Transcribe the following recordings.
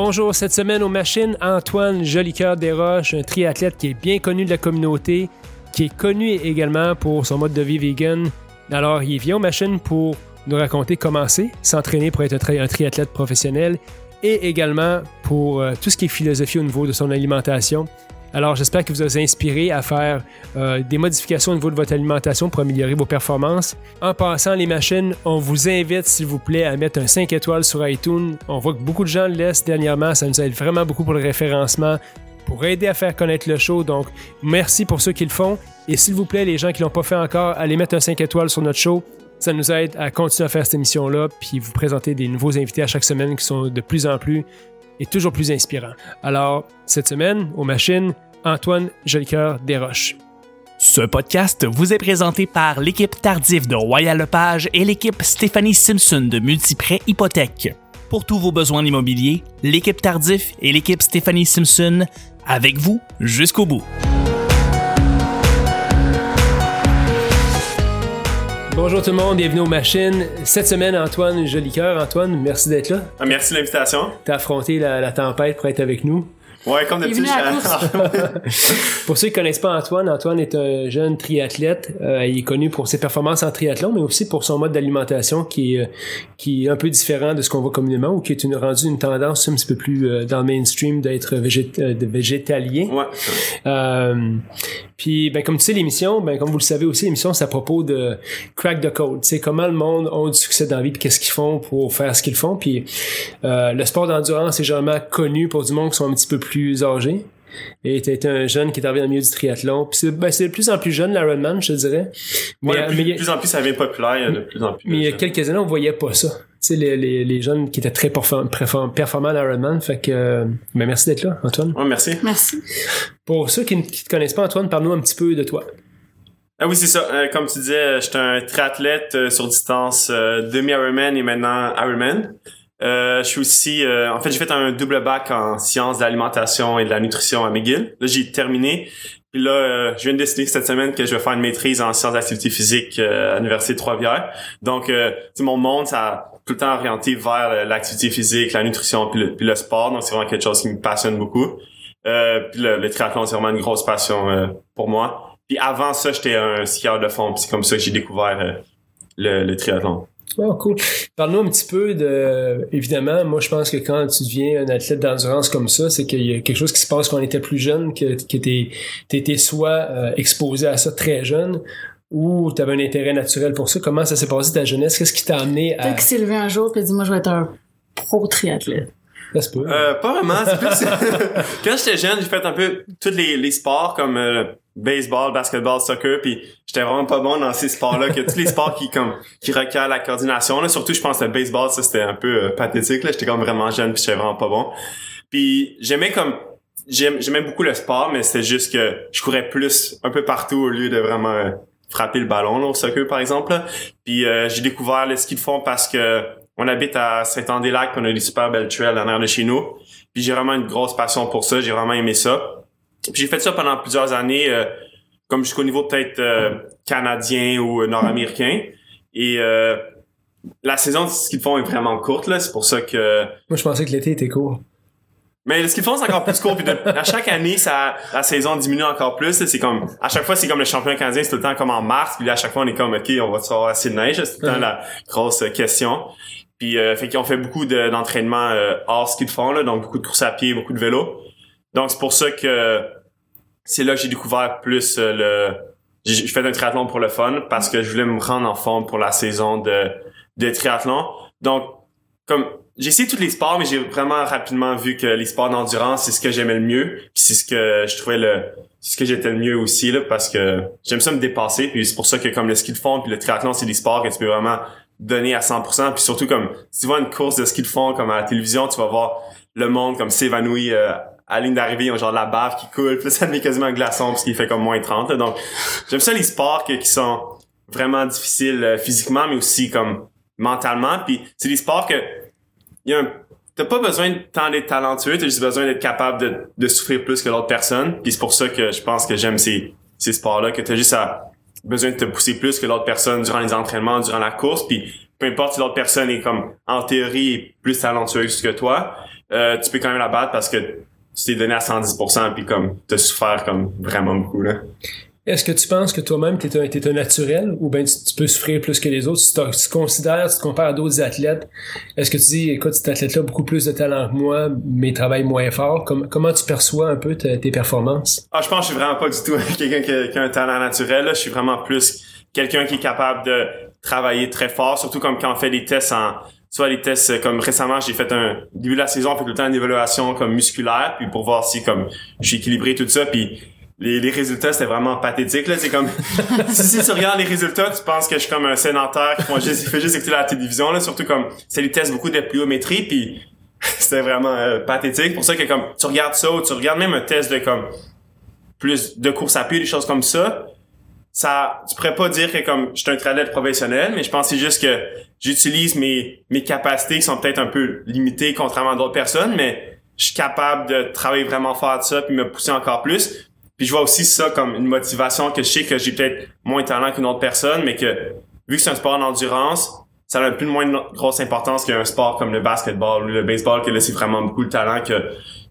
Bonjour, cette semaine aux machines, Antoine Jolicoeur Desroches, un triathlète qui est bien connu de la communauté, qui est connu également pour son mode de vie vegan. Alors, il vient aux machines pour nous raconter comment s'entraîner pour être un triathlète professionnel et également pour euh, tout ce qui est philosophie au niveau de son alimentation. Alors, j'espère que vous avez inspiré à faire euh, des modifications au niveau de votre alimentation pour améliorer vos performances. En passant les machines, on vous invite, s'il vous plaît, à mettre un 5 étoiles sur iTunes. On voit que beaucoup de gens le laissent dernièrement. Ça nous aide vraiment beaucoup pour le référencement, pour aider à faire connaître le show. Donc, merci pour ceux qui le font. Et s'il vous plaît, les gens qui l'ont pas fait encore, allez mettre un 5 étoiles sur notre show. Ça nous aide à continuer à faire cette émission-là, puis vous présenter des nouveaux invités à chaque semaine qui sont de plus en plus et toujours plus inspirants. Alors, cette semaine, aux machines, Antoine Jolicoeur Desroches. Ce podcast vous est présenté par l'équipe Tardif de Royal Lepage et l'équipe Stéphanie Simpson de Multiprêt Hypothèque. Pour tous vos besoins immobiliers, l'équipe Tardif et l'équipe Stéphanie Simpson avec vous jusqu'au bout. Bonjour tout le monde, bienvenue aux machines. Cette semaine, Antoine Jolicoeur. Antoine, merci d'être là. Ah, merci de l'invitation. T'as affronté la, la tempête pour être avec nous. Ouais, comme d'habitude, Pour ceux qui connaissent pas Antoine, Antoine est un jeune triathlète. Euh, il est connu pour ses performances en triathlon, mais aussi pour son mode d'alimentation qui est, qui est un peu différent de ce qu'on voit communément ou qui est une, rendu une tendance un petit peu plus euh, dans le mainstream d'être végét- euh, de végétalien. ouais. Euh, puis, ben, comme tu sais, l'émission, ben, comme vous le savez aussi, l'émission, c'est à propos de crack the code. Sais, comment le monde a du succès dans la vie, puis qu'est-ce qu'ils font pour faire ce qu'ils font. Puis, euh, le sport d'endurance est généralement connu pour du monde qui sont un petit peu plus âgés. Et t'as été un jeune qui est arrivé dans le milieu du triathlon. Puis c'est, ben, de plus en plus jeune, l'Ironman, je te dirais. Mais, Ouais, euh, plus- mais il y a- de plus en plus, ça devient populaire, de plus en plus. mais il y a quelques années, on voyait pas ça. Tu sais, les, les, les jeunes qui étaient très perform- perform- performants à l'Ironman. Fait que, euh, ben, merci d'être là, Antoine. Ouais, merci. Merci. Pour ceux qui ne qui te connaissent pas, Antoine, parle-nous un petit peu de toi. Ah oui, c'est ça. Euh, comme tu disais, j'étais un triathlète euh, sur distance euh, demi-Ironman et maintenant Ironman. Euh, je suis aussi... euh, en fait, j'ai fait un double bac en sciences de l'alimentation et de la nutrition à McGill. Là, j'ai terminé. Puis là, euh, je viens de décider cette semaine que je vais faire une maîtrise en sciences d'activité physique euh, à l'Université de Trois-Rivières. Donc, euh, mon monde, ça a tout le temps orienté vers l'activité physique, la nutrition puis le, le sport. Donc, c'est vraiment quelque chose qui me passionne beaucoup. Euh, puis le, le triathlon, c'est vraiment une grosse passion pour moi. Puis avant ça, j'étais un skieur de fond. c'est comme ça que j'ai découvert le, le triathlon. Oh, cool. Parle-nous un petit peu de. Évidemment, moi, je pense que quand tu deviens un athlète d'endurance comme ça, c'est qu'il y a quelque chose qui se passe quand on était plus jeune, que, que t'es, t'étais soit euh, exposé à ça très jeune, ou tu avais un intérêt naturel pour ça. Comment ça s'est passé ta jeunesse? Qu'est-ce qui t'a amené à. Peut-être s'est levé un jour et a dit Moi, je vais être un pro triathlète. Ça se peut. Euh, pas vraiment. C'est plus... Quand j'étais jeune, j'ai fait un peu tous les, les sports comme euh, baseball, basketball, soccer. Puis j'étais vraiment pas bon dans ces sports-là. Que tous les sports qui comme qui requièrent la coordination. Là, surtout, je pense que le baseball, ça c'était un peu euh, pathétique. Là, j'étais comme vraiment jeune puis j'étais vraiment pas bon. Puis j'aimais comme j'aimais beaucoup le sport, mais c'était juste que je courais plus un peu partout au lieu de vraiment euh, frapper le ballon là, au soccer par exemple. Puis euh, j'ai découvert le ski de fond parce que on habite à Saint-Anne-des-Lacs, on a des super belles trails en arrière de chez nous. Puis j'ai vraiment une grosse passion pour ça, j'ai vraiment aimé ça. J'ai fait ça pendant plusieurs années, euh, comme jusqu'au niveau peut-être euh, canadien ou nord-américain. Et euh, la saison de ski de fond est vraiment courte, là. C'est pour ça que Moi, je pensais que l'été était court. mais ce qu'ils font, c'est encore plus court. Puis de- à chaque année, ça, la saison diminue encore plus. C'est comme, à chaque fois, c'est comme le championnat canadien, c'est tout le temps comme en mars. Puis là, à chaque fois, on est comme, OK, on va avoir assez de neige. C'est tout le temps la grosse question. Puis, euh, fait qu'ils ont fait beaucoup de- d'entraînement euh, hors ski de fond, là. Donc, beaucoup de course à pied, beaucoup de vélo. Donc, c'est pour ça que c'est là que j'ai découvert plus euh, le... J'ai fait un triathlon pour le fun parce que je voulais me rendre en forme pour la saison de, de triathlon. Donc, comme j'ai essayé tous les sports, mais j'ai vraiment rapidement vu que les sports d'endurance, c'est ce que j'aimais le mieux. Puis c'est ce que je trouvais le ce que j'étais le mieux aussi là parce que j'aime ça me dépasser puis c'est pour ça que comme le ski de fond puis le triathlon c'est des sports que tu peux vraiment donner à 100% puis surtout comme si tu vois une course de ski de fond comme à la télévision tu vas voir le monde comme s'évanouir euh, à la ligne d'arrivée ils ont genre de la bave qui coule puis ça devient quasiment un glaçon parce qu'il fait comme moins 30 là. donc j'aime ça les sports qui sont vraiment difficiles euh, physiquement mais aussi comme mentalement puis c'est des sports que y a un T'as pas besoin de tant d'être talentueux, t'as juste besoin d'être capable de, de souffrir plus que l'autre personne. Puis c'est pour ça que je pense que j'aime ces, ces sports-là, que t'as juste à, besoin de te pousser plus que l'autre personne durant les entraînements, durant la course. Puis peu importe si l'autre personne est comme en théorie plus talentueuse que toi, euh, tu peux quand même la battre parce que tu t'es donné à 110% puis comme t'as souffert comme vraiment beaucoup là. Est-ce que tu penses que toi-même, t'es un, t'es un naturel? Ou bien tu, tu peux souffrir plus que les autres? Si tu te considères, si tu te compares à d'autres athlètes, est-ce que tu dis, écoute, cet athlète-là a beaucoup plus de talent que moi, mais il travaille moins fort? Comme- comment tu perçois un peu tes performances? Ah, je pense que je suis vraiment pas du tout quelqu'un qui, a- qui a un talent naturel. Là. Je suis vraiment plus quelqu'un qui est capable de travailler très fort, surtout comme quand on fait des tests en soit les tests euh, comme récemment j'ai fait un début de la saison on fait tout le temps une évaluation comme musculaire puis pour voir si comme suis équilibré tout ça puis les, les résultats c'était vraiment pathétique là. C'est comme si, si tu regardes les résultats tu penses que je suis comme un sédentaire qui font juste, fait juste écouter la télévision là surtout comme c'est les tests beaucoup de pliométrie puis c'était vraiment euh, pathétique. Pour ça que comme tu regardes ça ou tu regardes même un test de comme plus de course à pied, des choses comme ça, ça, tu pourrais pas dire que comme je suis un triathlète professionnel, mais je pense c'est juste que j'utilise mes, mes capacités qui sont peut-être un peu limitées contrairement à d'autres personnes, mais je suis capable de travailler vraiment fort de ça puis me pousser encore plus. Puis je vois aussi ça comme une motivation que je sais que j'ai peut-être moins de talent qu'une autre personne, mais que vu que c'est un sport d'endurance, ça a un peu moins de grosse importance qu'un sport comme le basketball ou le baseball, que là c'est vraiment beaucoup le talent qui a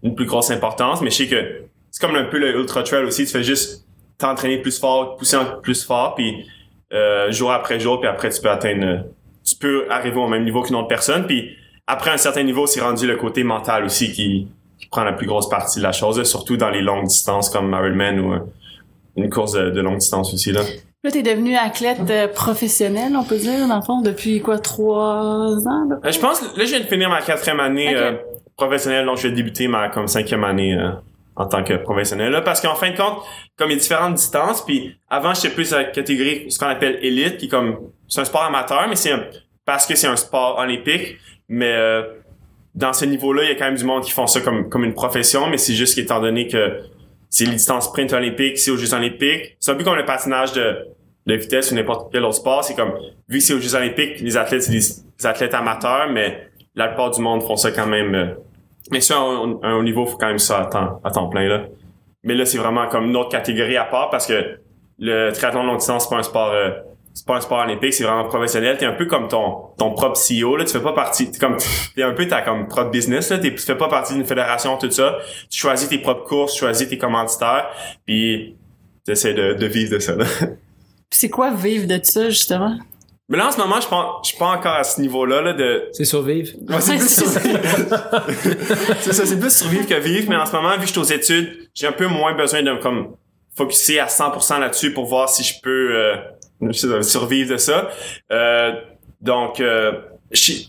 une plus grosse importance. Mais je sais que c'est comme un peu le ultra trail aussi, tu fais juste t'entraîner plus fort, pousser en- plus fort, puis euh, jour après jour, puis après tu peux atteindre, tu peux arriver au même niveau qu'une autre personne, puis après un certain niveau, c'est rendu le côté mental aussi qui, qui prend la plus grosse partie de la chose, surtout dans les longues distances comme Ironman ou euh, une course de, de longue distance aussi là. Là, t'es devenu athlète euh, professionnel, on peut dire, dans le fond, depuis quoi, trois ans? Euh, je pense que là je viens de finir ma quatrième année euh, professionnelle, donc je vais débuter ma comme cinquième année en tant que professionnel là, parce qu'en fin de compte, comme il y a différentes distances, puis avant j'étais plus à la catégorie ce qu'on appelle élite, qui comme c'est un sport amateur, mais c'est parce que c'est un sport olympique, mais euh, dans ce niveau-là, il y a quand même du monde qui font ça comme comme une profession, mais c'est juste qu'étant donné que c'est les distances sprint olympiques, c'est aux Jeux olympiques, c'est un peu comme le patinage de de vitesse ou n'importe quel autre sport, c'est comme vu que c'est aux Jeux olympiques, les athlètes c'est des athlètes amateurs, mais la plupart du monde font ça quand même. euh, mais sur un, un haut niveau, faut quand même ça à temps, à temps plein là. Mais là, c'est vraiment comme une autre catégorie à part parce que le triathlon de longue distance, c'est pas un sport, euh, c'est pas un sport olympique, c'est vraiment professionnel. T'es un peu comme ton ton propre CEO là. Tu fais pas partie, t'es comme t'es un peu ta comme propre business là. T'es, tu fais pas partie d'une fédération tout ça. Tu choisis tes propres courses, tu choisis tes commanditaires, puis t'essaies de, de vivre de ça. Là. C'est quoi vivre de ça, justement? Mais là en ce moment, je pense, je suis pas encore à ce niveau-là là de C'est survivre. Ouais, c'est plus c'est survivre. c'est ça, c'est plus survivre que vivre, mais en ce moment, vu que je suis aux études, j'ai un peu moins besoin de comme focuser à 100% là-dessus pour voir si je peux euh, survivre de ça. Euh, donc, euh, je-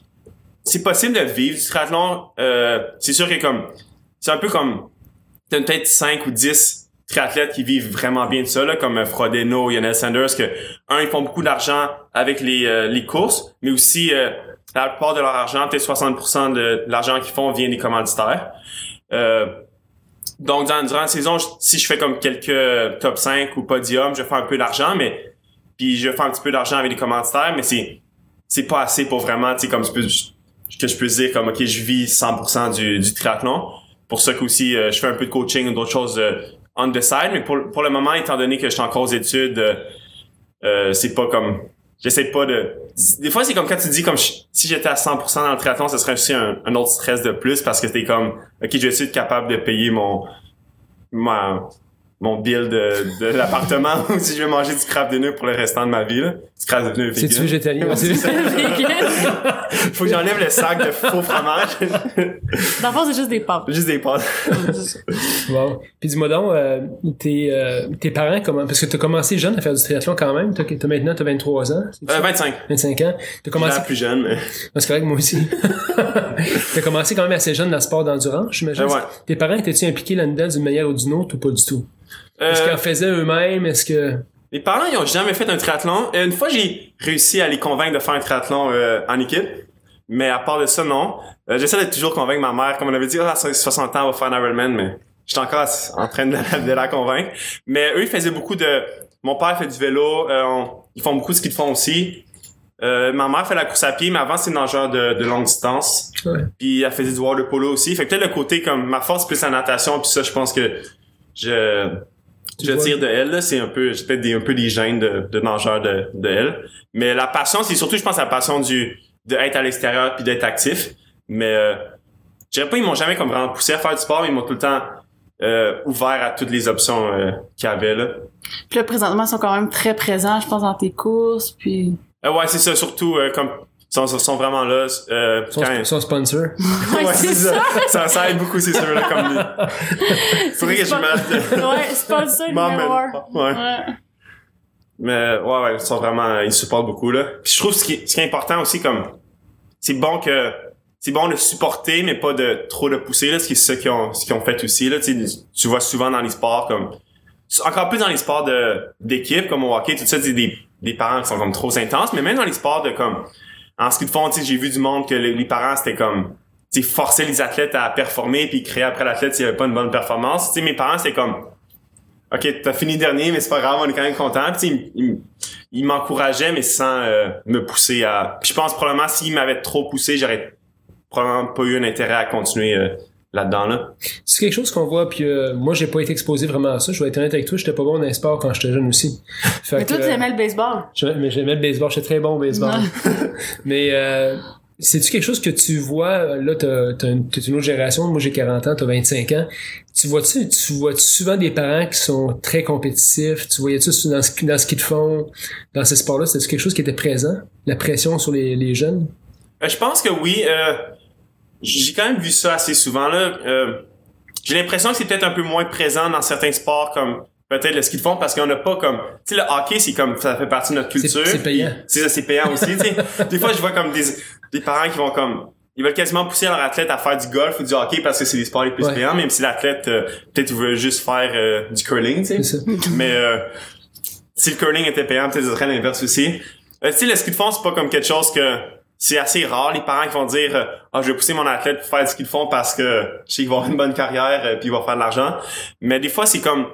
c'est possible de vivre du triathlon. Euh, c'est sûr que comme c'est un peu comme t'as peut-être 5 ou 10 triathlètes qui vivent vraiment bien de ça, là, comme euh, Frodeno, Lionel Sanders, que un, ils font beaucoup d'argent avec les, euh, les courses, mais aussi euh, la plupart de leur argent, peut-être 60% de l'argent qu'ils font vient des commanditaires. Euh, donc, dans, durant la saison, si je fais comme quelques top 5 ou podium, je fais un peu d'argent, mais puis je fais un petit peu d'argent avec les commanditaires, mais c'est c'est pas assez pour vraiment, tu sais, comme que je peux dire comme, OK, je vis 100% du, du triathlon. Pour ça qu'aussi, euh, je fais un peu de coaching ou d'autres choses euh, on the side, mais pour, pour le moment, étant donné que je suis encore aux études, euh, euh, c'est pas comme... J'essaie pas de... Des fois, c'est comme quand tu dis, comme si j'étais à 100% dans le triathlon, ce serait aussi un, autre stress de plus parce que t'es comme, OK, je être capable de payer mon... ma mon bill de, de l'appartement ou si je vais manger du crabe de nœud pour le restant de ma vie. Là. Du crabe de nœud C'est-tu vegan? végétalien? Ouais, c'est. Dans Faut que j'enlève le sac de faux fromage. le fond, c'est juste des pâtes. Juste des pâtes. Wow. Puis dis-moi donc, euh, tes, euh, tes parents, comment, parce que t'as commencé jeune à faire du triathlon quand même, t'as, t'as maintenant t'as 23 ans, Euh, ça? 25. 25 ans. T'as commencé, plus jeune, mais... C'est correct, moi aussi. t'as commencé quand même assez jeune dans le sport d'endurance, j'imagine. Euh, ouais. Tes parents étaient-tu impliqués là-dedans d'une manière ou d'une autre ou pas du tout? Est-ce qu'ils en faisaient eux-mêmes? Est-ce que... Mes parents, ils ont jamais fait un triathlon. Euh, Une fois, j'ai réussi à les convaincre de faire un triathlon euh, en équipe. Mais à part de ça, non. Euh, J'essaie de toujours convaincre ma mère. Comme on avait dit, ah, 60 ans, on va faire un Ironman, mais j'étais encore en train de la, de la convaincre. Mais eux, ils faisaient beaucoup de... Mon père fait du vélo. euh, on- Ils font beaucoup de ski de fond aussi. Euh, ma mère fait la course à pied, mais avant, c'est une nageur de, de longue distance. Ouais. Puis elle faisait du water polo aussi. Fait que peut-être le côté comme ma force plus la natation, puis ça, je pense que je je vois- tire de elle. là. C'est un peu, j'ai peut-être des, un peu des gènes de, de nageur de, de elle. Mais la passion, c'est surtout, je pense, la passion du de être à l'extérieur puis d'être actif. Mais euh, je pas ils m'ont jamais comme vraiment poussé à faire du sport, mais ils m'ont tout le temps euh, ouvert à toutes les options euh, qu'il y avait là. Puis là, présentement, ils sont quand même très présents, je pense, dans tes courses, puis... Euh, ouais, c'est ça, surtout euh, comme sont, sont vraiment là. Euh, Son, quand- son sponsor. ouais, c'est ça. ça. Ça aide beaucoup, c'est sûr, là, comme lui. Faudrait que je mette... ouais, M'en numéro. Ouais. Ouais. Mais ouais, ouais, ils sont vraiment, ils supportent beaucoup là. Puis je trouve ce qui, est- ce qui est important aussi, comme c'est bon que c'est bon de supporter, mais pas de trop de pousser là. Ce qui est ce qu'ils ont, ce qu'ils ont fait aussi là. Tu sais, tu vois souvent dans les sports comme encore plus dans les sports de d'équipe comme au hockey, tout ça, c'est des des parents qui sont comme trop intenses, mais même dans les sports de comme en ski de fond, j'ai vu du monde que les, parents c'était comme sais, forcer les athlètes à performer puis créer après l'athlète s'il y avait pas une bonne performance. Tu sais, mes parents c'est comme OK, t'as fini dernier, mais c'est pas grave, on est quand même content. Puis, tu sais, il, il- il m'encourageait, mais sans euh, me pousser à. Puis je pense probablement s'il m'avait trop poussé, j'aurais probablement pas eu un intérêt à continuer euh, là-dedans là. C'est quelque chose qu'on voit, puis euh, moi, j'ai pas été exposé vraiment à ça. Je vais être honnête avec toi, j'étais pas bon dans les sports quand j'étais jeune aussi. Fait Mais toi, que, tu euh, aimais le baseball. j'aimais- mais j'aimais le baseball, j'étais très bon au baseball. mais euh, c'est-tu quelque chose que tu vois, là, t'as, t'as une, t'es une autre génération, moi j'ai 40 ans, t'as 25 ans. Tu vois-tu, tu vois souvent des parents qui sont très compétitifs? Tu voyais-tu dans ce, dans ce qu'ils te font, dans ces sports-là, c'est quelque chose qui était présent? La pression sur les, les jeunes? Euh, je pense que oui. Euh, j'ai quand même vu ça assez souvent là. Euh, j'ai l'impression que c'est peut-être un peu moins présent dans certains sports comme peut-être le ski de fond parce qu'on n'a pas comme tu sais le hockey c'est comme ça fait partie de notre culture. c'est payant. C'est ça c'est payant aussi. tu sais. des fois je vois comme des des parents qui vont comme ils veulent quasiment pousser leur athlète à faire du golf ou du hockey parce que c'est les sports les plus Ouais. payants même si l'athlète euh, peut-être il veut juste faire euh, du curling tu sais. Mais euh, si le curling était payant, peut-être ce serait l'inverse aussi. Euh, tu sais, le ski de fond, c'est pas comme quelque chose que c'est assez rare les parents qui vont dire euh, ah je vais pousser mon athlète pour faire ski de fond parce que je sais qu'il va avoir une bonne carrière euh, puis il va faire de l'argent. Mais des fois c'est comme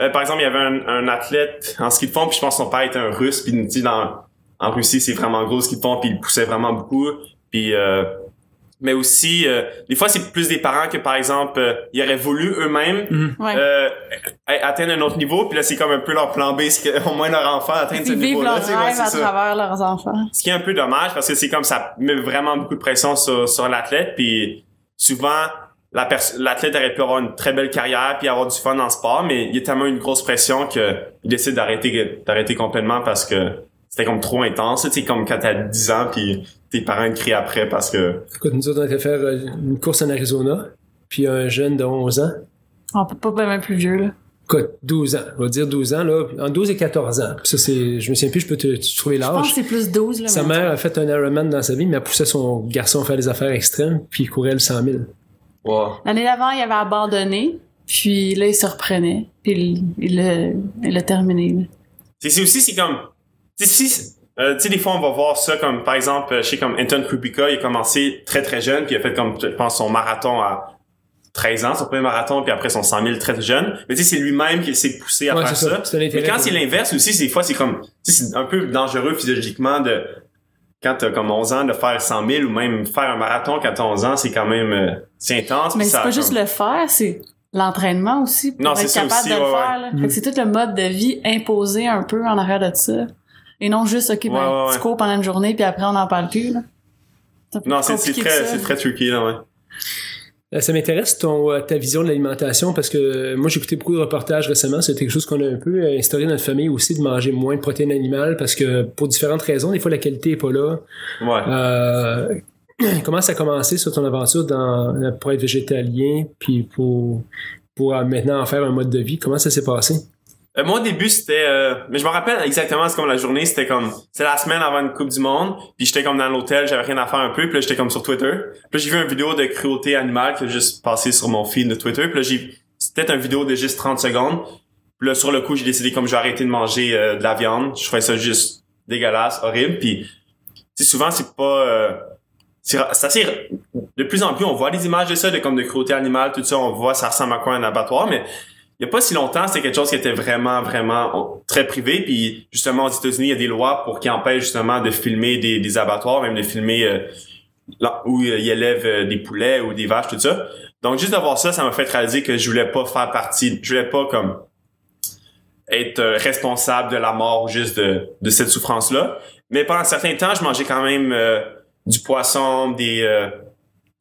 euh, par exemple il y avait un, un athlète en ski de fond puis je pense que son père était un russe puis tu sais, dans en Russie c'est vraiment gros ski de fond puis il poussait vraiment beaucoup puis euh, mais aussi euh, des fois c'est plus des parents que par exemple euh, ils auraient voulu eux-mêmes Ouais. euh, atteindre un autre niveau puis là c'est comme un peu leur plan B c'est qu'au moins leur enfant atteigne ce Ils vivent niveau-là sais, ouais, rêve c'est à ça. travers leurs enfants. Ce qui est un peu dommage parce que c'est comme ça met vraiment beaucoup de pression sur, sur l'athlète puis souvent la l'athlète aurait pu avoir une très belle carrière puis avoir du fun dans le sport mais il y a tellement une grosse pression que il décide d'arrêter d'arrêter complètement parce que c'était comme trop intense tu sais comme quand t'as 10 ans puis tes parents te crient après parce que Écoute, nous autres, on a été faire euh, une course en Arizona, puis un jeune de 11 ans, On peut pas même plus vieux, là. Écoute, 12 ans, on va dire 12 ans, là, en 12 et 14 ans. Puis ça, c'est, je me souviens plus, je peux te, te trouver Je pense l'âge. que c'est plus 12, là. Sa mère a fait un Ironman dans sa vie, mais elle poussait son garçon à faire des affaires extrêmes, puis il courait le 100 000. L'année d'avant, il avait abandonné, puis là, il se reprenait, puis il- il l'a terminé. C'est c'est aussi, c'est comme, tu sais, si, euh, tu sais, des fois, on va voir ça comme, par exemple, je sais comme Anton Krupika, il a commencé très, très jeune, puis il a fait comme, je pense, son marathon à 13 ans, son premier marathon, puis après son 100 000 très jeune. Mais tu sais, c'est lui-même qui s'est poussé à Ouais, faire ça. Mais quand c'est l'inverse aussi, c'est- des fois, c'est comme, tu sais, c'est un peu dangereux physiologiquement de, quand t'as comme 11 ans, de faire 100 000 ou même faire un marathon quand t'as 11 ans, c'est quand même, euh, c'est intense. Mais c'est pas juste le faire, c'est l'entraînement aussi pour Non, être c'est ça capable aussi, de le ouais, faire. là. Fait que c'est tout le mode de vie imposé un peu en arrière de ça. Et non juste, OK, ben, tu ouais. cours pendant une journée, puis après, on n'en parle plus. Là. Non, c'est très, c'est très tricky, là, ouais. Euh, Ça m'intéresse ton euh, ta vision de l'alimentation parce que euh, moi j'ai écouté beaucoup de reportages récemment, c'était quelque chose qu'on a un peu instauré dans notre famille aussi de manger moins de protéines animales parce que pour différentes raisons, des fois la qualité est pas là. Ouais. Euh, comment ça a commencé sur ton aventure dans pour être végétalien puis pour pour maintenant en faire un mode de vie, comment ça s'est passé? Euh, au début c'était euh, mais je me rappelle exactement c'est comme la journée c'était comme c'est la semaine avant une coupe du monde puis j'étais comme dans l'hôtel j'avais rien à faire un peu puis là j'étais comme sur Twitter. Puis j'ai vu une vidéo de cruauté animale qui a juste passé sur mon feed de Twitter puis là j'ai c'était une vidéo de juste 30 secondes. Puis là sur le coup j'ai décidé comme j'ai arrêté de manger euh, de la viande. Je trouvais ça juste dégueulasse horrible puis tu souvent c'est pas euh, c'est assez de plus en plus on voit des images de ça de comme de cruauté animale tout ça on voit ça ressemble à quoi un abattoir mais il y a pas si longtemps, c'était quelque chose qui était vraiment, vraiment très privé. Puis justement, aux États-Unis, il y a des lois pour qui empêchent justement de filmer des, abattoirs, même de filmer euh, là où euh, ils élèvent euh, des poulets ou des vaches, tout ça. Donc juste d'avoir ça, ça m'a fait réaliser que je voulais pas faire partie, je voulais pas comme être responsable de la mort ou juste de, de cette souffrance-là. Mais pendant un certain temps, je mangeais quand même du poisson, des euh,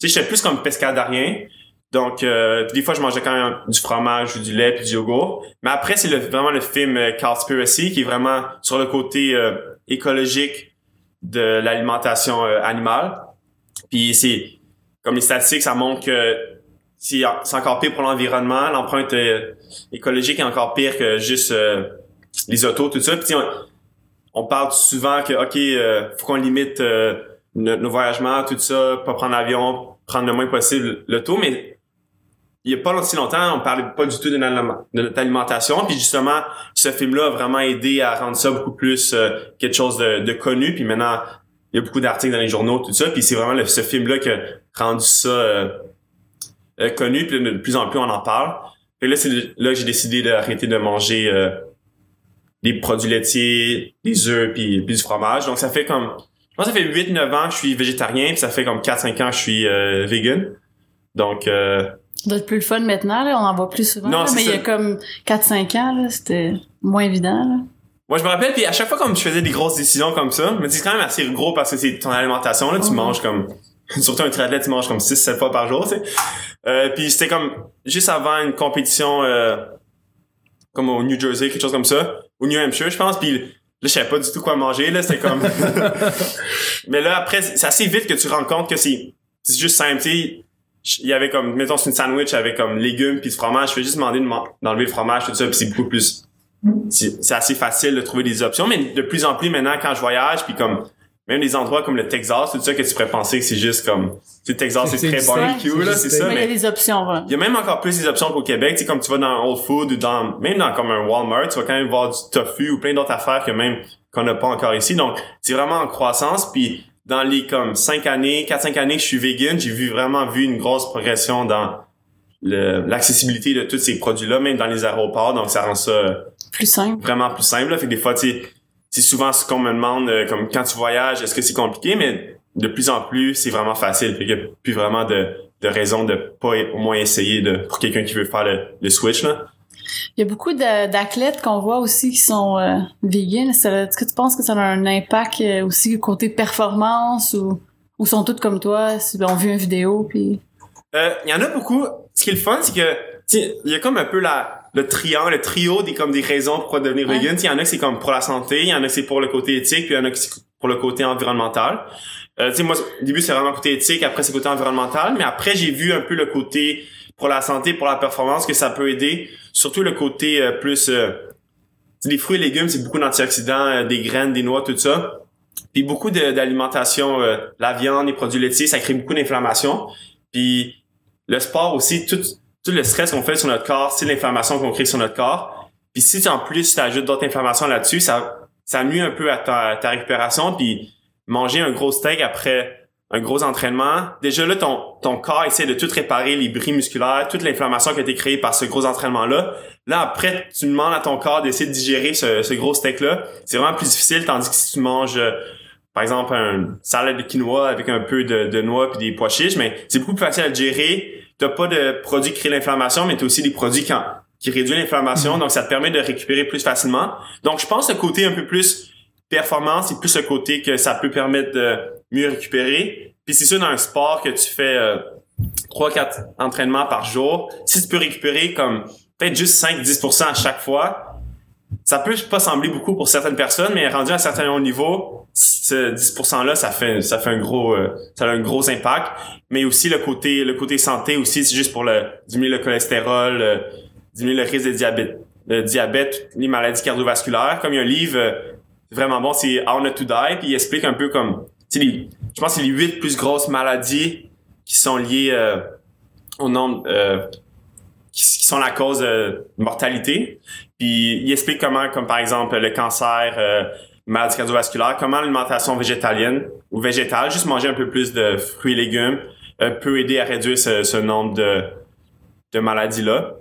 sais, j'étais plus comme pescadarien. Donc, euh, des fois, je mangeais quand même du fromage ou du lait puis du yogourt. Mais après, c'est le, vraiment le film euh, qui est vraiment sur le côté euh, écologique de l'alimentation euh, animale. Puis c'est comme les statistiques, ça montre que c'est encore pire pour l'environnement. L'empreinte euh, écologique est encore pire que juste euh, les autos, tout ça. Puis on, on parle souvent que ok, faut qu'on limite nos, nos voyagements, tout ça, pas prendre l'avion, prendre le moins possible l'auto, mais il y a pas aussi longtemps, on parlait pas du tout de notre, alimentation, puis justement, ce film-là a vraiment aidé à rendre ça beaucoup plus euh, quelque chose de, de connu, puis maintenant, il y a beaucoup d'articles dans les journaux, tout ça, puis c'est vraiment le- ce film-là qui a rendu ça euh, euh, connu, puis de plus en plus on en parle. Et là, c'est là j'ai décidé d'arrêter de manger euh, des produits laitiers, des œufs, puis, puis du fromage. Donc ça fait comme, je pense que ça fait 8-9 ans que je suis végétarien, puis ça fait comme 4-5 ans que je suis euh, vegan. Donc, euh, doit être plus le fun maintenant, là. On en voit plus souvent. Non, là, mais il y a comme 4-5 ans, là, c'était moins évident, là. Moi, je me rappelle, puis à chaque fois comme je faisais des grosses décisions comme ça, mais c'est quand même assez gros parce que c'est ton alimentation, là, tu manges comme, surtout un triathlète, tu manges comme 6-7 fois par jour, tu sais. Euh, puis c'était comme, juste avant une compétition, euh, comme au New Jersey, quelque chose comme ça, au New Hampshire, je pense, puis là, je savais pas du tout quoi manger, là, c'était comme... mais là, après, c'est assez vite que tu te rends compte que c'est c'est juste simple, tu sais. Il y avait comme, mettons, c'est une sandwich avec comme légumes puis du fromage, je fais juste demander d'enlever le fromage, tout ça, puis c'est beaucoup plus c'est assez facile de trouver des options, mais de plus en plus maintenant quand je voyage, puis comme même des endroits comme le Texas, tout ça que tu pourrais penser que c'est juste comme, tu sais, Texas C'est- c'est très barbecue là, c'est ça, Mais il y a des options, il y a même encore plus des options qu'au Québec, tu sais comme tu vas dans Whole Food ou dans même dans comme un Walmart, tu vas quand même voir du tofu ou plein d'autres affaires que même qu'on n'a pas encore ici. Donc c'est vraiment en croissance, puis dans les comme cinq années, 4 5 années que je suis vegan, j'ai vu vraiment vu une grosse progression dans l'accessibilité de tous ces produits-là, même dans les aéroports. Donc ça rend ça euh, Plus simple. vraiment plus simple. Là. Fait que des fois, tu c'est souvent ce qu'on me demande, euh, comme quand tu voyages, est-ce que c'est compliqué? Mais de plus en plus, c'est vraiment facile. Fait qu'il n'y a plus vraiment de, de raison de pas au moins essayer de, pour quelqu'un qui veut faire le, le switch, là. Il y a beaucoup d'athlètes qu'on voit aussi qui sont euh, Est-ce que tu penses que ça a un impact euh, aussi côté performance ou, ou sont toutes comme toi, si on vu une vidéo puis? Euh, Il y en a beaucoup. Ce qui est le fun, c'est que, il y a comme un peu la, le triangle, le trio des, comme des raisons pourquoi devenir Ouais. vegan. Il y en a que c'est comme pour la santé, il y en a que c'est pour le côté éthique, puis il y en a que c'est pour le côté environnemental. Euh, tu sais, moi, au début, c'est vraiment le côté éthique, après, c'est le côté environnemental, mais après, j'ai vu un peu le côté pour la santé, pour la performance, que ça peut aider. Surtout le côté euh, plus... Euh, les fruits et légumes, c'est beaucoup d'antioxydants, euh, des graines, des noix, tout ça. Puis beaucoup d'alimentation, la viande, les produits laitiers, ça crée beaucoup d'inflammation. Puis le sport aussi, tout, le stress qu'on fait sur notre corps, c'est l'inflammation qu'on crée sur notre corps. Puis si en plus tu ajoutes d'autres inflammations là-dessus, ça, ça nuit un peu à ta, ta récupération. Puis manger un gros steak après un gros entraînement, déjà là, ton, ton corps essaie de tout réparer, les bris musculaires, toute l'inflammation qui a été créée par ce gros entraînement-là. Là, après, tu demandes à ton corps d'essayer de digérer ce, ce gros steak-là. C'est vraiment plus difficile, tandis que si tu manges, euh, par exemple, un salade de quinoa avec un peu de, de noix puis des pois chiches, mais c'est beaucoup plus facile à digérer. T'as pas de produits qui créent l'inflammation, mais t'as aussi des produits qui, en- qui réduisent l'inflammation, donc ça te permet de récupérer plus facilement. Donc, je pense que le côté un peu plus performance, c'est plus le côté que ça peut permettre de mieux récupérer. Puis c'est sûr, dans un sport que tu fais euh, 3-4 entraînements par jour, si tu peux récupérer comme peut-être juste 5-10% à chaque fois, ça peut pas sembler beaucoup pour certaines personnes, mais rendu à un certain niveau, ce 10%-là, ça fait, ça fait un gros, euh, ça a un gros impact. Mais aussi le côté, le côté santé aussi, c'est juste pour le, diminuer le cholestérol, euh, diminuer le risque de diabète, diabète, les maladies cardiovasculaires. Comme il y a un livre euh, vraiment bon, c'est How Not to Die, puis il explique un peu comme, les- je pense que c'est les huit plus grosses maladies qui sont liées euh, au nombre, euh, qui, sont la cause de mortalité. Puis il explique comment, comme par exemple le cancer, euh, maladies cardiovasculaires, comment l'alimentation végétalienne ou végétale, juste manger un peu plus de fruits et légumes, euh, peut aider à réduire ce, ce nombre de, de maladies-là.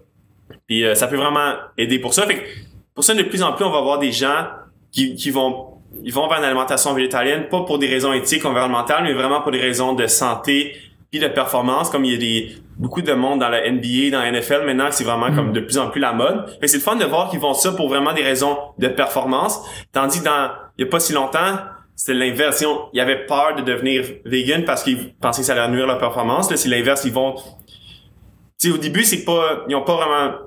Puis euh, ça peut vraiment aider pour ça. Fait que pour ça, de plus en plus, on va voir des gens qui, qui vont ils vont vers une alimentation végétalienne, pas pour des raisons éthiques, environnementales, mais vraiment pour des raisons de santé puis de performance, comme il y a des beaucoup de monde dans la NBA, dans la NFL maintenant, c'est vraiment comme de plus en plus la mode. Que c'est le fun de voir qu'ils vont ça pour vraiment des raisons de performance, tandis que dans il y a pas si longtemps, c'était l'inverse. Ils, avaient peur de devenir vegan parce qu'ils pensaient que ça allait nuire leur performance. Là, c'est l'inverse. Ils vont, tu sais, au début, c'est pas, ils ont pas vraiment,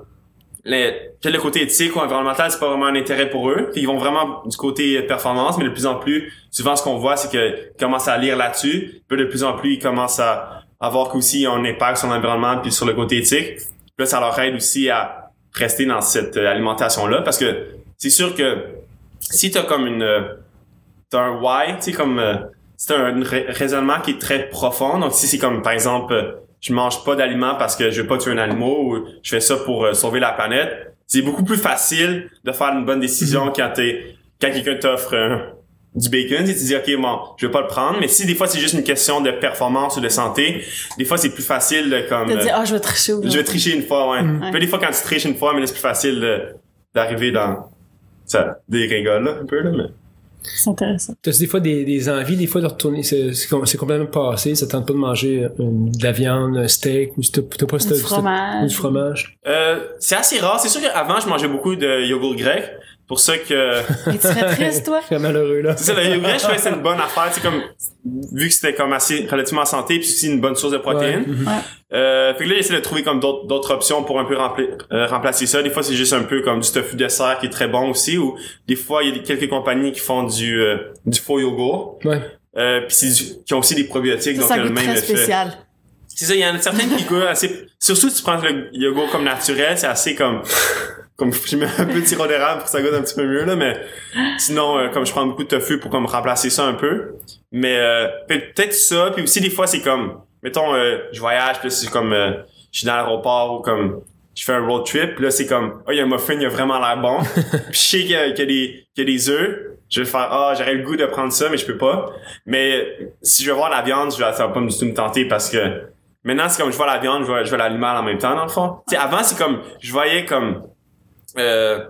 les, le côté éthique ou environnemental, c'est pas vraiment un intérêt pour eux. Ils vont vraiment du côté performance, mais de plus en plus, souvent, ce qu'on voit, c'est qu'ils commencent à lire là-dessus. Puis de plus en plus, ils commencent à, à voir qu'aussi, un impact sur l'environnement puis sur le côté éthique. Là, ça leur aide aussi à rester dans cette euh, alimentation-là parce que c'est sûr que si t'as comme une, euh, t'as un why, tu sais, comme, euh, c'est un ra- raisonnement qui est très profond. Donc, si c'est comme, par exemple, euh, je mange pas d'aliments parce que je veux pas tuer un animal ou je fais ça pour euh, sauver la planète, c'est beaucoup plus facile de faire une bonne décision quand t'es, quand quelqu'un t'offre euh, du bacon, tu sais, tu dis, OK, bon, je vais pas le prendre. Mais si des fois c'est juste une question de performance ou de santé, des fois c'est plus facile de comme, T'as dit, euh, ah, je vais tricher je vais tricher une fois, ouais. Mm. Puis des fois, quand tu triches une fois, mais c'est plus facile de- d'arriver dans, ça dégringole, là, un peu, là, mais. C'est intéressant. T'as des fois des, des envies, des fois de retourner, c'est c'est com- c'est complètement passé, ça tente pas de manger euh, de la viande, un steak, ou t'as pas Du fromage. ou du fromage? Euh, c'est assez rare. C'est sûr qu'avant, je mangeais beaucoup de yogourt grec. Pour ça que, Et tu serais triste, toi? Très malheureux, là. c'est ça, le yogourt je trouvais que c'était une bonne affaire, tu sais, comme, vu que c'était comme assez relativement santé, puis aussi une bonne source de protéines. Ouais. Euh, fait que là, j'essaie de trouver comme d'autres, d'autres options pour un peu rempli- euh, remplacer ça. Des fois, c'est juste un peu comme du tofu de serre qui est très bon aussi, ou des fois, il y a quelques compagnies qui font du, euh, du faux yogourt. Ouais. Euh, puis c'est du- qui ont aussi des probiotiques, Ça, donc ça il y a le goûte même très spécial. C'est ça, il y en a certaines qui goûtent assez... Surtout si tu prends le yogourt comme naturel, c'est assez comme... Comme je mets un peu de sirop d'érable pour que ça goûte un petit peu mieux, là, mais sinon, euh, comme je prends beaucoup de tofu pour comme remplacer ça un peu. Mais euh, peut- peut-être ça, puis aussi des fois, c'est comme... Mettons, euh, je voyage, puis là, c'est comme... euh, je suis dans l'aéroport ou comme... Je fais un road trip, puis là, c'est comme... Oh, il y a un muffin, il a vraiment l'air bon. puis je sais qu'il y, a- qu'il y a des, qu'il y a des œufs. Je vais faire, ah, j'aurais le goût de prendre ça, mais je peux pas. Mais si je vais voir la viande, je vais, ça va pas du tout me tenter parce que maintenant, c'est comme je vois la viande, je vois, je vois l'animal en même temps, dans le fond. Tu sais, avant, c'est comme, je voyais comme, euh,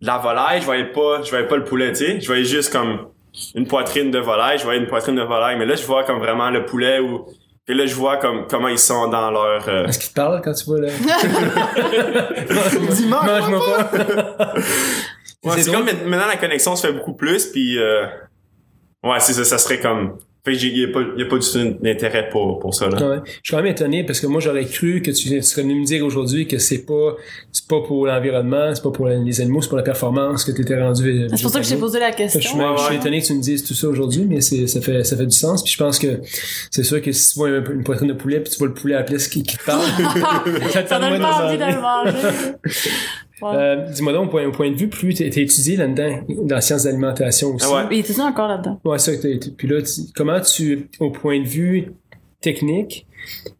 la volaille, je voyais pas, je voyais pas le poulet, tu sais. Je voyais juste comme une poitrine de volaille, je voyais une poitrine de volaille. Mais là, je vois comme vraiment le poulet ou, et là, je vois comme, comment ils sont dans leur, euh, Est-ce qu'il te parle quand tu vois là? Dis, mange Mange-moi pas. Ouais, C'est comme maintenant la connexion se fait beaucoup plus puis euh, ouais c'est ça ça serait comme fait que j'ai y a pas y a pas du tout d'intérêt pour pour ça là. Ouais. Je suis quand même étonné parce que moi j'aurais cru que tu, tu serais venu me dire aujourd'hui que c'est pas c'est pas pour l'environnement, c'est pas pour les animaux, c'est pour la performance que tu étais rendu. C'est pour ça que j'ai posé la Je question. Ouais, je suis ouais. étonné que tu me dises tout ça aujourd'hui, mais c'est, ça fait, ça fait du sens. Puis je pense que c'est sûr que si tu vois une poitrine de poulet, puis tu vois le poulet à la place qui, qui te parle, ça te Ça donne pas envie de le manger. Euh, dis-moi donc, au point, de vue, plus t'es, étudié là-dedans, dans la science de l'alimentation aussi. Ah ouais. Il était ça encore là-dedans. Ouais, ça, t'es- t'es- puis là, comment tu, au point de vue technique,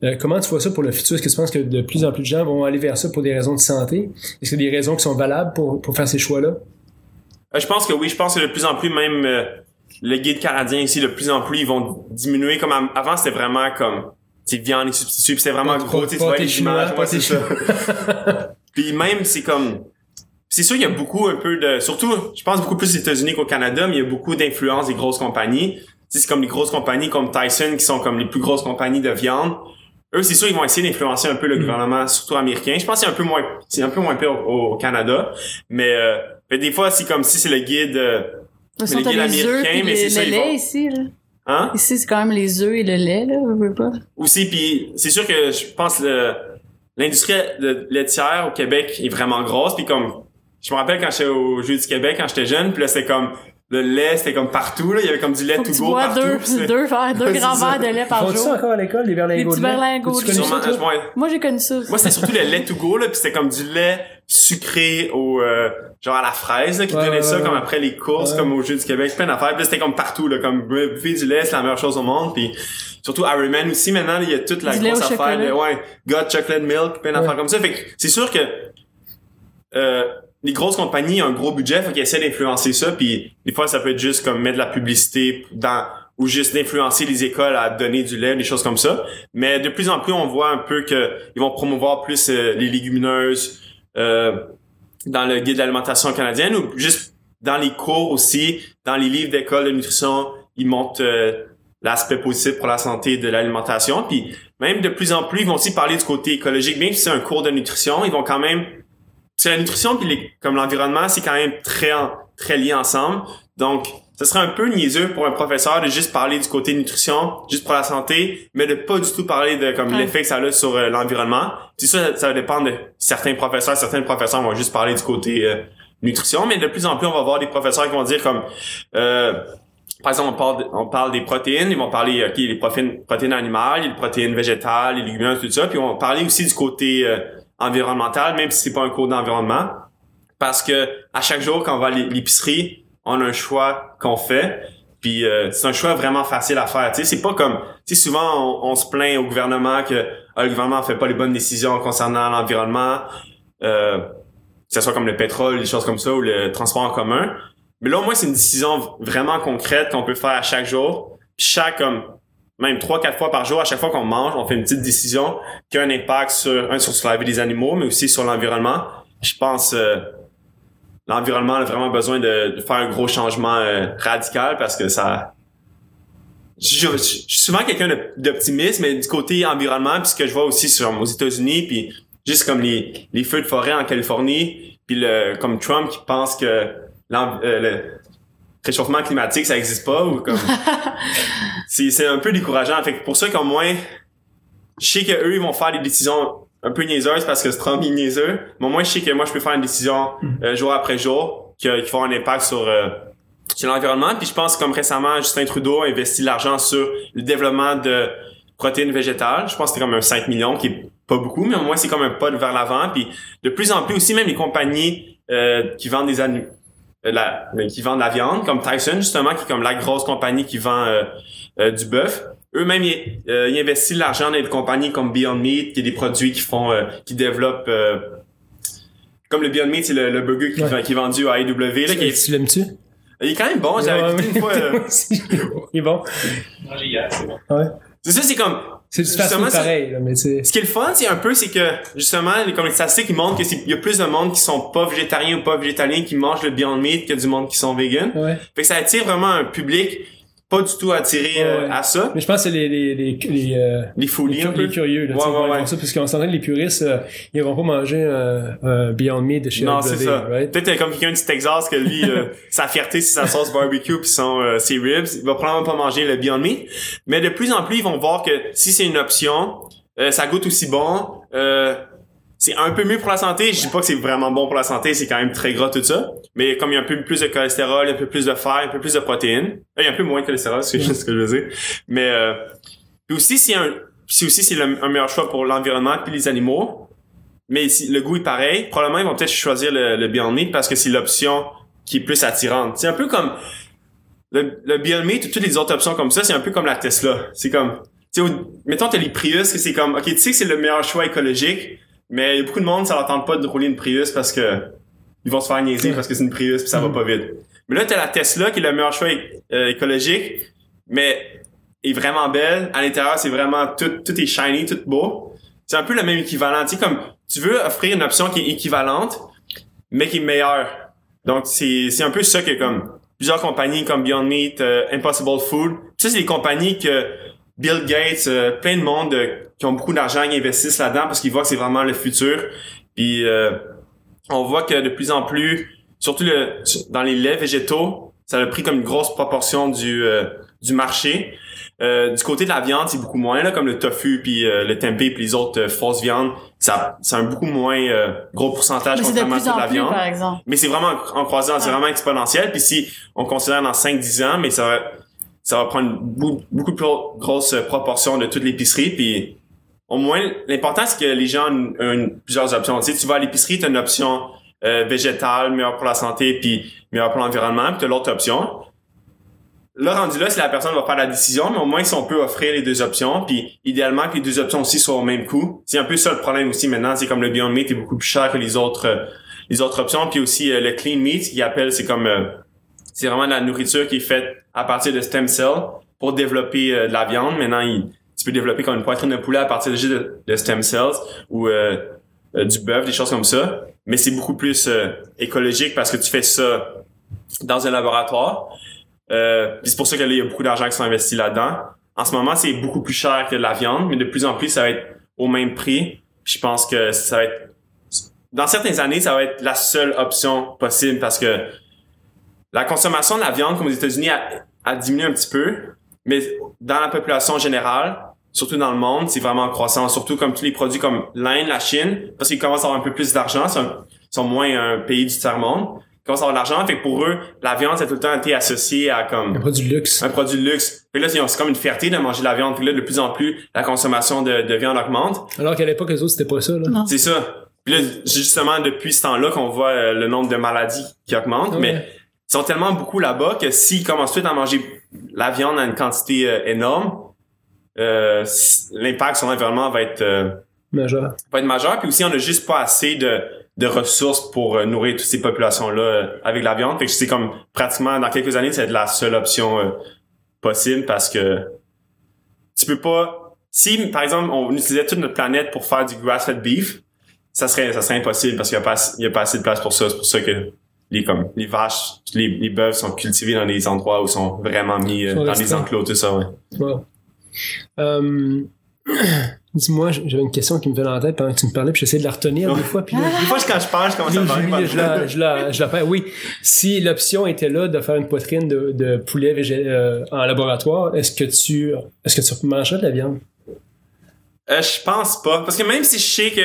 euh, comment tu vois ça pour le futur? Est-ce que tu penses que de plus en plus de gens vont aller vers ça pour des raisons de santé? Est-ce qu'il y a des raisons qui sont valables pour, pour faire ces choix-là? Euh, je pense que oui, je pense que de plus en plus même euh, le guide canadien ici de plus en plus ils vont diminuer comme avant c'était vraiment comme tu viande et substituts puis c'était vraiment Pas- gros pas- tu vois tes les chinois, images pas ouais, tes c'est ça. Puis même c'est comme c'est sûr qu'il y a beaucoup un peu de surtout je pense beaucoup plus aux États-Unis qu'au Canada mais il y a beaucoup d'influence des grosses compagnies c'est comme les grosses compagnies comme Tyson qui sont comme les plus grosses compagnies de viande eux c'est sûr ils vont essayer d'influencer un peu le Mm. gouvernement surtout américain je pense que c'est un peu moins c'est un peu moins pire au, au Canada mais euh, mais des fois c'est comme si c'est le guide euh, De toute façon, les t'as guides les œufs américains, puis mais le, c'est ça, le ils lait vont- ici, là. hein? Ici, c'est quand même les œufs et le lait, là, je veux pas. aussi puis c'est sûr que je pense le l'industrie de- laitière au Québec est vraiment grosse puis comme je me rappelle quand j'étais au Jeu du Québec quand j'étais jeune puis là c'était comme le lait c'était comme partout là il y avait comme du lait Faut to que tu go bois partout deux, c'est- deux verres, deux grands c'est verres de lait par Font-tu ça jour. encore à l'école, les berlingots? Petits toi? ouais. Moi, j'ai connu ça. moi c'était surtout le lait to go là puis c'était comme du lait sucré au euh, genre à la fraise là, qui Ouais, donnait ouais, ça ouais. comme après les courses Ouais. comme au Jeu du Québec plein d'affaires puis là, c'était comme partout là comme buvez du lait c'est la meilleure chose au monde puis surtout Ironman aussi maintenant il y a toute la grosse affaire de ouais got chocolate milk plein d'affaires Ouais. comme ça. Fait que c'est sûr que euh, les grosses compagnies ont un gros budget fait qu'ils essaient d'influencer ça puis des fois ça peut être juste comme mettre de la publicité dans ou juste d'influencer les écoles à donner du lait des choses comme ça. Mais de plus en plus on voit un peu que ils vont promouvoir plus euh, les légumineuses euh, dans le guide de l'alimentation canadienne ou juste dans les cours aussi dans les livres d'école de nutrition ils montrent euh, l'aspect positif pour la santé de l'alimentation puis même de plus en plus ils vont aussi parler du côté écologique même si c'est un cours de nutrition ils vont quand même que la nutrition puis les- comme l'environnement c'est quand même très très liés ensemble. Donc, ce serait un peu niaiseux pour un professeur de juste parler du côté nutrition, juste pour la santé, mais de pas du tout parler de comme Ouais. l'effet que ça a sur euh, l'environnement. C'est ça, ça va dépendre de certains professeurs. Certains professeurs vont juste parler du côté euh, nutrition, mais de plus en plus, on va voir des professeurs qui vont dire comme, euh, par exemple, on parle, des protéines, ils vont parler, ok, les protéines, animales, les protéines végétales, les légumineuses, tout ça, puis on va parler aussi du côté euh, environnemental, même si c'est pas un cours d'environnement, parce que à chaque jour, quand on va à l'é- l'épicerie, on a un choix qu'on fait, puis euh, c'est un choix vraiment facile à faire. Tu sais, c'est pas comme, tu sais, souvent on, on se plaint au gouvernement que ah, le gouvernement fait pas les bonnes décisions concernant l'environnement, euh, que ce soit comme le pétrole, des choses comme ça, ou le transport en commun. Mais là, au moins, c'est une décision vraiment concrète qu'on peut faire à chaque jour. Chaque, comme, même trois, quatre fois par jour, à chaque fois qu'on mange, on fait une petite décision qui a un impact sur, un, sur la vie des animaux, mais aussi sur l'environnement. Je pense, euh, l'environnement a vraiment besoin de, faire un gros changement euh, radical parce que ça... Je, suis souvent quelqu'un d'optimiste, mais du côté environnement, puis ce que je vois aussi sur, aux États-Unis, puis juste comme les, les feux de forêt en Californie, puis le, comme Trump qui pense que euh, le réchauffement climatique, ça existe pas, ou comme... c'est c'est un peu décourageant. Fait que pour ça qu'au moins, je sais qu'eux, ils vont faire des décisions un peu niaiseuses parce que c'est Trump est niaiseux, mais au moins, je sais que moi, je peux faire une décision euh, jour après jour qui, qui font un impact sur, euh, sur l'environnement. Puis je pense comme récemment, Justin Trudeau a investi de l'argent sur le développement de protéines végétales. Je pense que c'était comme un 5 millions, qui est pas beaucoup, mais au moins, c'est comme un pas vers l'avant. Puis de plus en plus aussi, même les compagnies euh, qui vendent des animaux la, qui vendent de la viande, comme Tyson, justement, qui est comme la grosse compagnie qui vend euh, euh, du bœuf. Eux-mêmes, ils, euh, ils investissent de l'argent dans des compagnies comme Beyond Meat, qui est des produits qui font, euh, qui développent, euh, comme le Beyond Meat, c'est le, le burger qui, Ouais. vend- qui est vendu à AEW, là, qui est, Tu l'aimes-tu? il est quand même bon, j'avais Ouais, écouté une fois, euh. Il est bon. Ouais. c'est ça, c'est comme, C'est du pareil, là, mais c'est... Ce qui est le fun, c'est un peu, c'est que justement, les, comme les statistiques ils montrent que c'est- il y a plus de monde qui sont pas végétariens ou pas végétaliens qui mangent le Beyond Meat que du monde qui sont vegan. Ouais. Fait que ça attire vraiment un public pas du tout attiré euh, Ouais, à ça. Mais je pense que c'est les, les, les, les, euh, Les folies un peu. les curieux, là, Ouais, ouais, ouais. ça, parce qu'on s'entend que les puristes, euh, ils vont pas manger un Beyond Meat de chez Non, c'est ça. right? Peut-être euh, comme quelqu'un du Texas que lui, euh, sa fierté, c'est sa sauce barbecue puis son euh, ses ribs. Il va probablement pas manger le Beyond Meat. Mais de plus en plus, ils vont voir que si c'est une option, euh, ça goûte aussi bon. Euh, c'est un peu mieux pour la santé. Je dis pas que c'est vraiment bon pour la santé, c'est quand même très gras tout ça. Mais comme il y a un peu plus de cholestérol, un peu plus de fer, un peu plus de protéines, euh, il y a un peu moins de cholestérol, c'est ce que je veux dire. Mais euh, puis aussi c'est un, c'est aussi c'est un meilleur choix pour l'environnement puis les animaux. Mais le goût est pareil, probablement ils vont peut-être choisir le, le Beyond Meat parce que c'est l'option qui est plus attirante. C'est un peu comme le, le Beyond Meat ou toutes les autres options comme ça, c'est un peu comme la Tesla. C'est comme, tu sais, mettons t'as les Prius que c'est comme, ok, tu sais que c'est le meilleur choix écologique, mais il y a beaucoup de monde ça leur tente pas de rouler une Prius parce que ils vont se faire niaiser parce que c'est une Prius puis ça va pas vite. Mais là t'as la Tesla qui est le meilleur choix euh, écologique, mais est vraiment belle. À l'intérieur c'est vraiment tout, tout est shiny, tout beau. C'est un peu le même équivalent. Tu sais comme tu veux offrir une option qui est équivalente, mais qui est meilleure. Donc c'est c'est un peu ça que comme plusieurs compagnies comme Beyond Meat, euh, Impossible Food, ça c'est des compagnies que Bill Gates, euh, plein de monde euh, qui ont beaucoup d'argent, ils investissent là-dedans parce qu'ils voient que c'est vraiment le futur. Puis euh, on voit que de plus en plus, surtout le, dans les laits végétaux, ça a pris comme une grosse proportion du euh, du marché. Euh, du côté de la viande, c'est beaucoup moins là, comme le tofu puis le tempeh puis les autres fausses viandes, ça c'est un beaucoup moins gros pourcentage contrairement à la plus, viande. par exemple. Mais c'est vraiment en croissance, c'est vraiment exponentiel. Puis si on considère dans 5-10 ans, mais ça va, ça va prendre beaucoup, plus grosse proportion de toute l'épicerie. Puis au moins, l'important, c'est que les gens ont, plusieurs options. Tu tu vas à l'épicerie, tu as une option euh, végétale, meilleure pour la santé, puis meilleure pour l'environnement, puis tu as l'autre option. Là, rendu là, si la personne va faire la décision, mais au moins, si on peut offrir les deux options, puis idéalement que les deux options aussi soient au même coût. C'est un peu ça le problème aussi maintenant, c'est comme le Beyond Meat est beaucoup plus cher que les autres euh, les autres options, puis aussi euh, le Clean Meat, qui appelle, c'est comme euh, c'est vraiment de la nourriture qui est faite à partir de stem cells pour développer euh, de la viande. Maintenant, il- tu peux développer comme une poitrine de poulet à partir de, de, de stem cells ou euh, euh, du bœuf, des choses comme ça. Mais c'est beaucoup plus écologique parce que tu fais ça dans un laboratoire. C'est pour ça qu'il y a beaucoup d'argent qui sont investis là-dedans. En ce moment, c'est beaucoup plus cher que la viande, mais de plus en plus, ça va être au même prix. Je pense que ça va être... Dans certaines années, ça va être la seule option possible parce que la consommation de la viande, comme aux États-Unis, a, a diminué un petit peu, mais dans la population générale, surtout dans le monde, c'est vraiment en croissance. Surtout comme tous les produits comme l'Inde, la Chine, parce qu'ils commencent à avoir un peu plus d'argent, ils sont, sont moins un pays du tiers-monde. Ils commencent à avoir de l'argent, fait que pour eux, la viande, ça a tout le temps été associé à comme Un produit de luxe. un produit de luxe. Puis là, c'est comme une fierté de manger de la viande. Puis là, de plus en plus, la consommation de, de viande augmente. Alors qu'à l'époque, les autres, c'était pas ça, là. Non. C'est ça. Puis là, justement, depuis ce temps-là qu'on voit euh, le nombre de maladies qui augmente. Ouais. Mais ils sont tellement beaucoup là-bas que s'ils commencent tout à manger la viande à une quantité euh, énorme, euh, l'impact sur l'environnement va être euh, Majeur. va être majeur. Puis aussi, on a juste pas assez de, de ressources pour euh, nourrir toutes ces populations-là euh, avec la viande. Fait que c'est comme pratiquement dans quelques années, c'est la seule option possible parce que tu peux pas. Si par exemple on utilisait toute notre planète pour faire du grass-fed beef, ça serait ça serait impossible parce qu'il y a pas assez- il y a pas assez de place pour ça. C'est pour ça que les comme les vaches, les, les bœufs sont cultivés dans des endroits où ils sont vraiment mis euh, dans des enclos tout ça. Ouais. Wow. Euh, Dis-moi, j'avais une question qui me venait en tête pendant que tu me parlais, puis j'essayais de la retenir des fois, puis là, Des fois quand je parle, je commence à parler. je, la, je, la, je la perds. Oui, si l'option était là de faire une poitrine de, de poulet végé- euh, en laboratoire, est-ce que tu est-ce que tu mangerais de la viande? Euh, je pense pas. Parce que même si je sais que.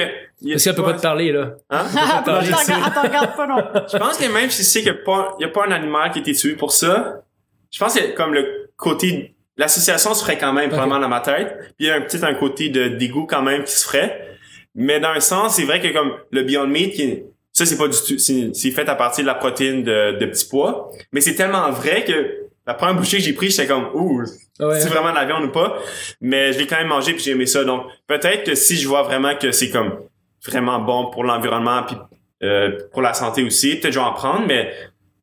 Parce qu'elle peut pas te parler, là? Hein? Ah, attends, regarde pas non. Je pense que même si je sais qu'il n'y a, pas- il y a pas un animal qui a été tué pour ça, je pense que comme le côté. L'association se ferait quand même, Ok. probablement dans ma tête. Puis il y a un petit un côté de dégoût quand même qui se ferait. Mais dans un sens, c'est vrai que comme le Beyond Meat, qui ça c'est pas du tout. C'est c'est fait à partir de la protéine de, de petits pois. Mais c'est tellement vrai que la première bouchée que j'ai prise, j'étais comme Ouh, Ah ouais, c'est hein? vraiment de la viande ou pas? Mais je l'ai quand même mangé puis j'ai aimé ça. Donc peut-être que si je vois vraiment que c'est comme vraiment bon pour l'environnement puis euh, pour la santé aussi, peut-être je vais en prendre, mais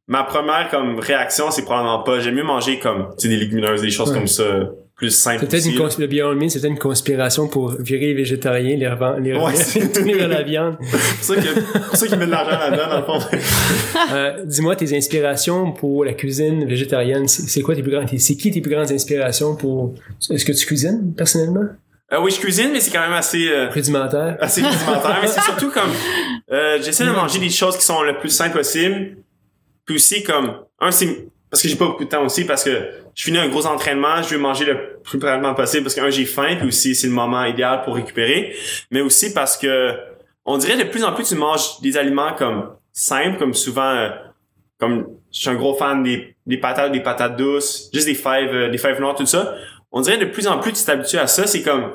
ma première comme réaction, c'est probablement pas. J'aime mieux manger comme des légumineuses, des choses Ouais. comme ça, plus simples. C'est peut-être une, cons- peut-être une conspiration pour virer les végétariens, les revendre, les Ouais, c'est- retourner vers la viande. C'est pour ça qu'ils mettent de l'argent là-dedans, dans le fond. Euh, dis-moi tes inspirations pour la cuisine végétarienne. C'est quoi tes plus grandes, c'est qui tes plus grandes inspirations pour, est-ce que tu cuisines personnellement? Euh, oui, je cuisine, mais c'est quand même assez... euh, Rudimentaire? assez rudimentaire, mais c'est surtout comme euh, j'essaie de manger des choses qui sont le plus simples possible. Puis aussi comme un c'est parce que j'ai pas beaucoup de temps aussi parce que je finis un gros entraînement, je veux manger le plus rapidement possible parce que un j'ai faim puis aussi c'est le moment idéal pour récupérer, mais aussi parce que on dirait de plus en plus tu manges des aliments comme simples comme souvent euh, comme je suis un gros fan des des patates, des patates douces, juste des fèves euh, des fèves noires tout ça. On dirait de plus en plus tu t'habitues à ça, c'est comme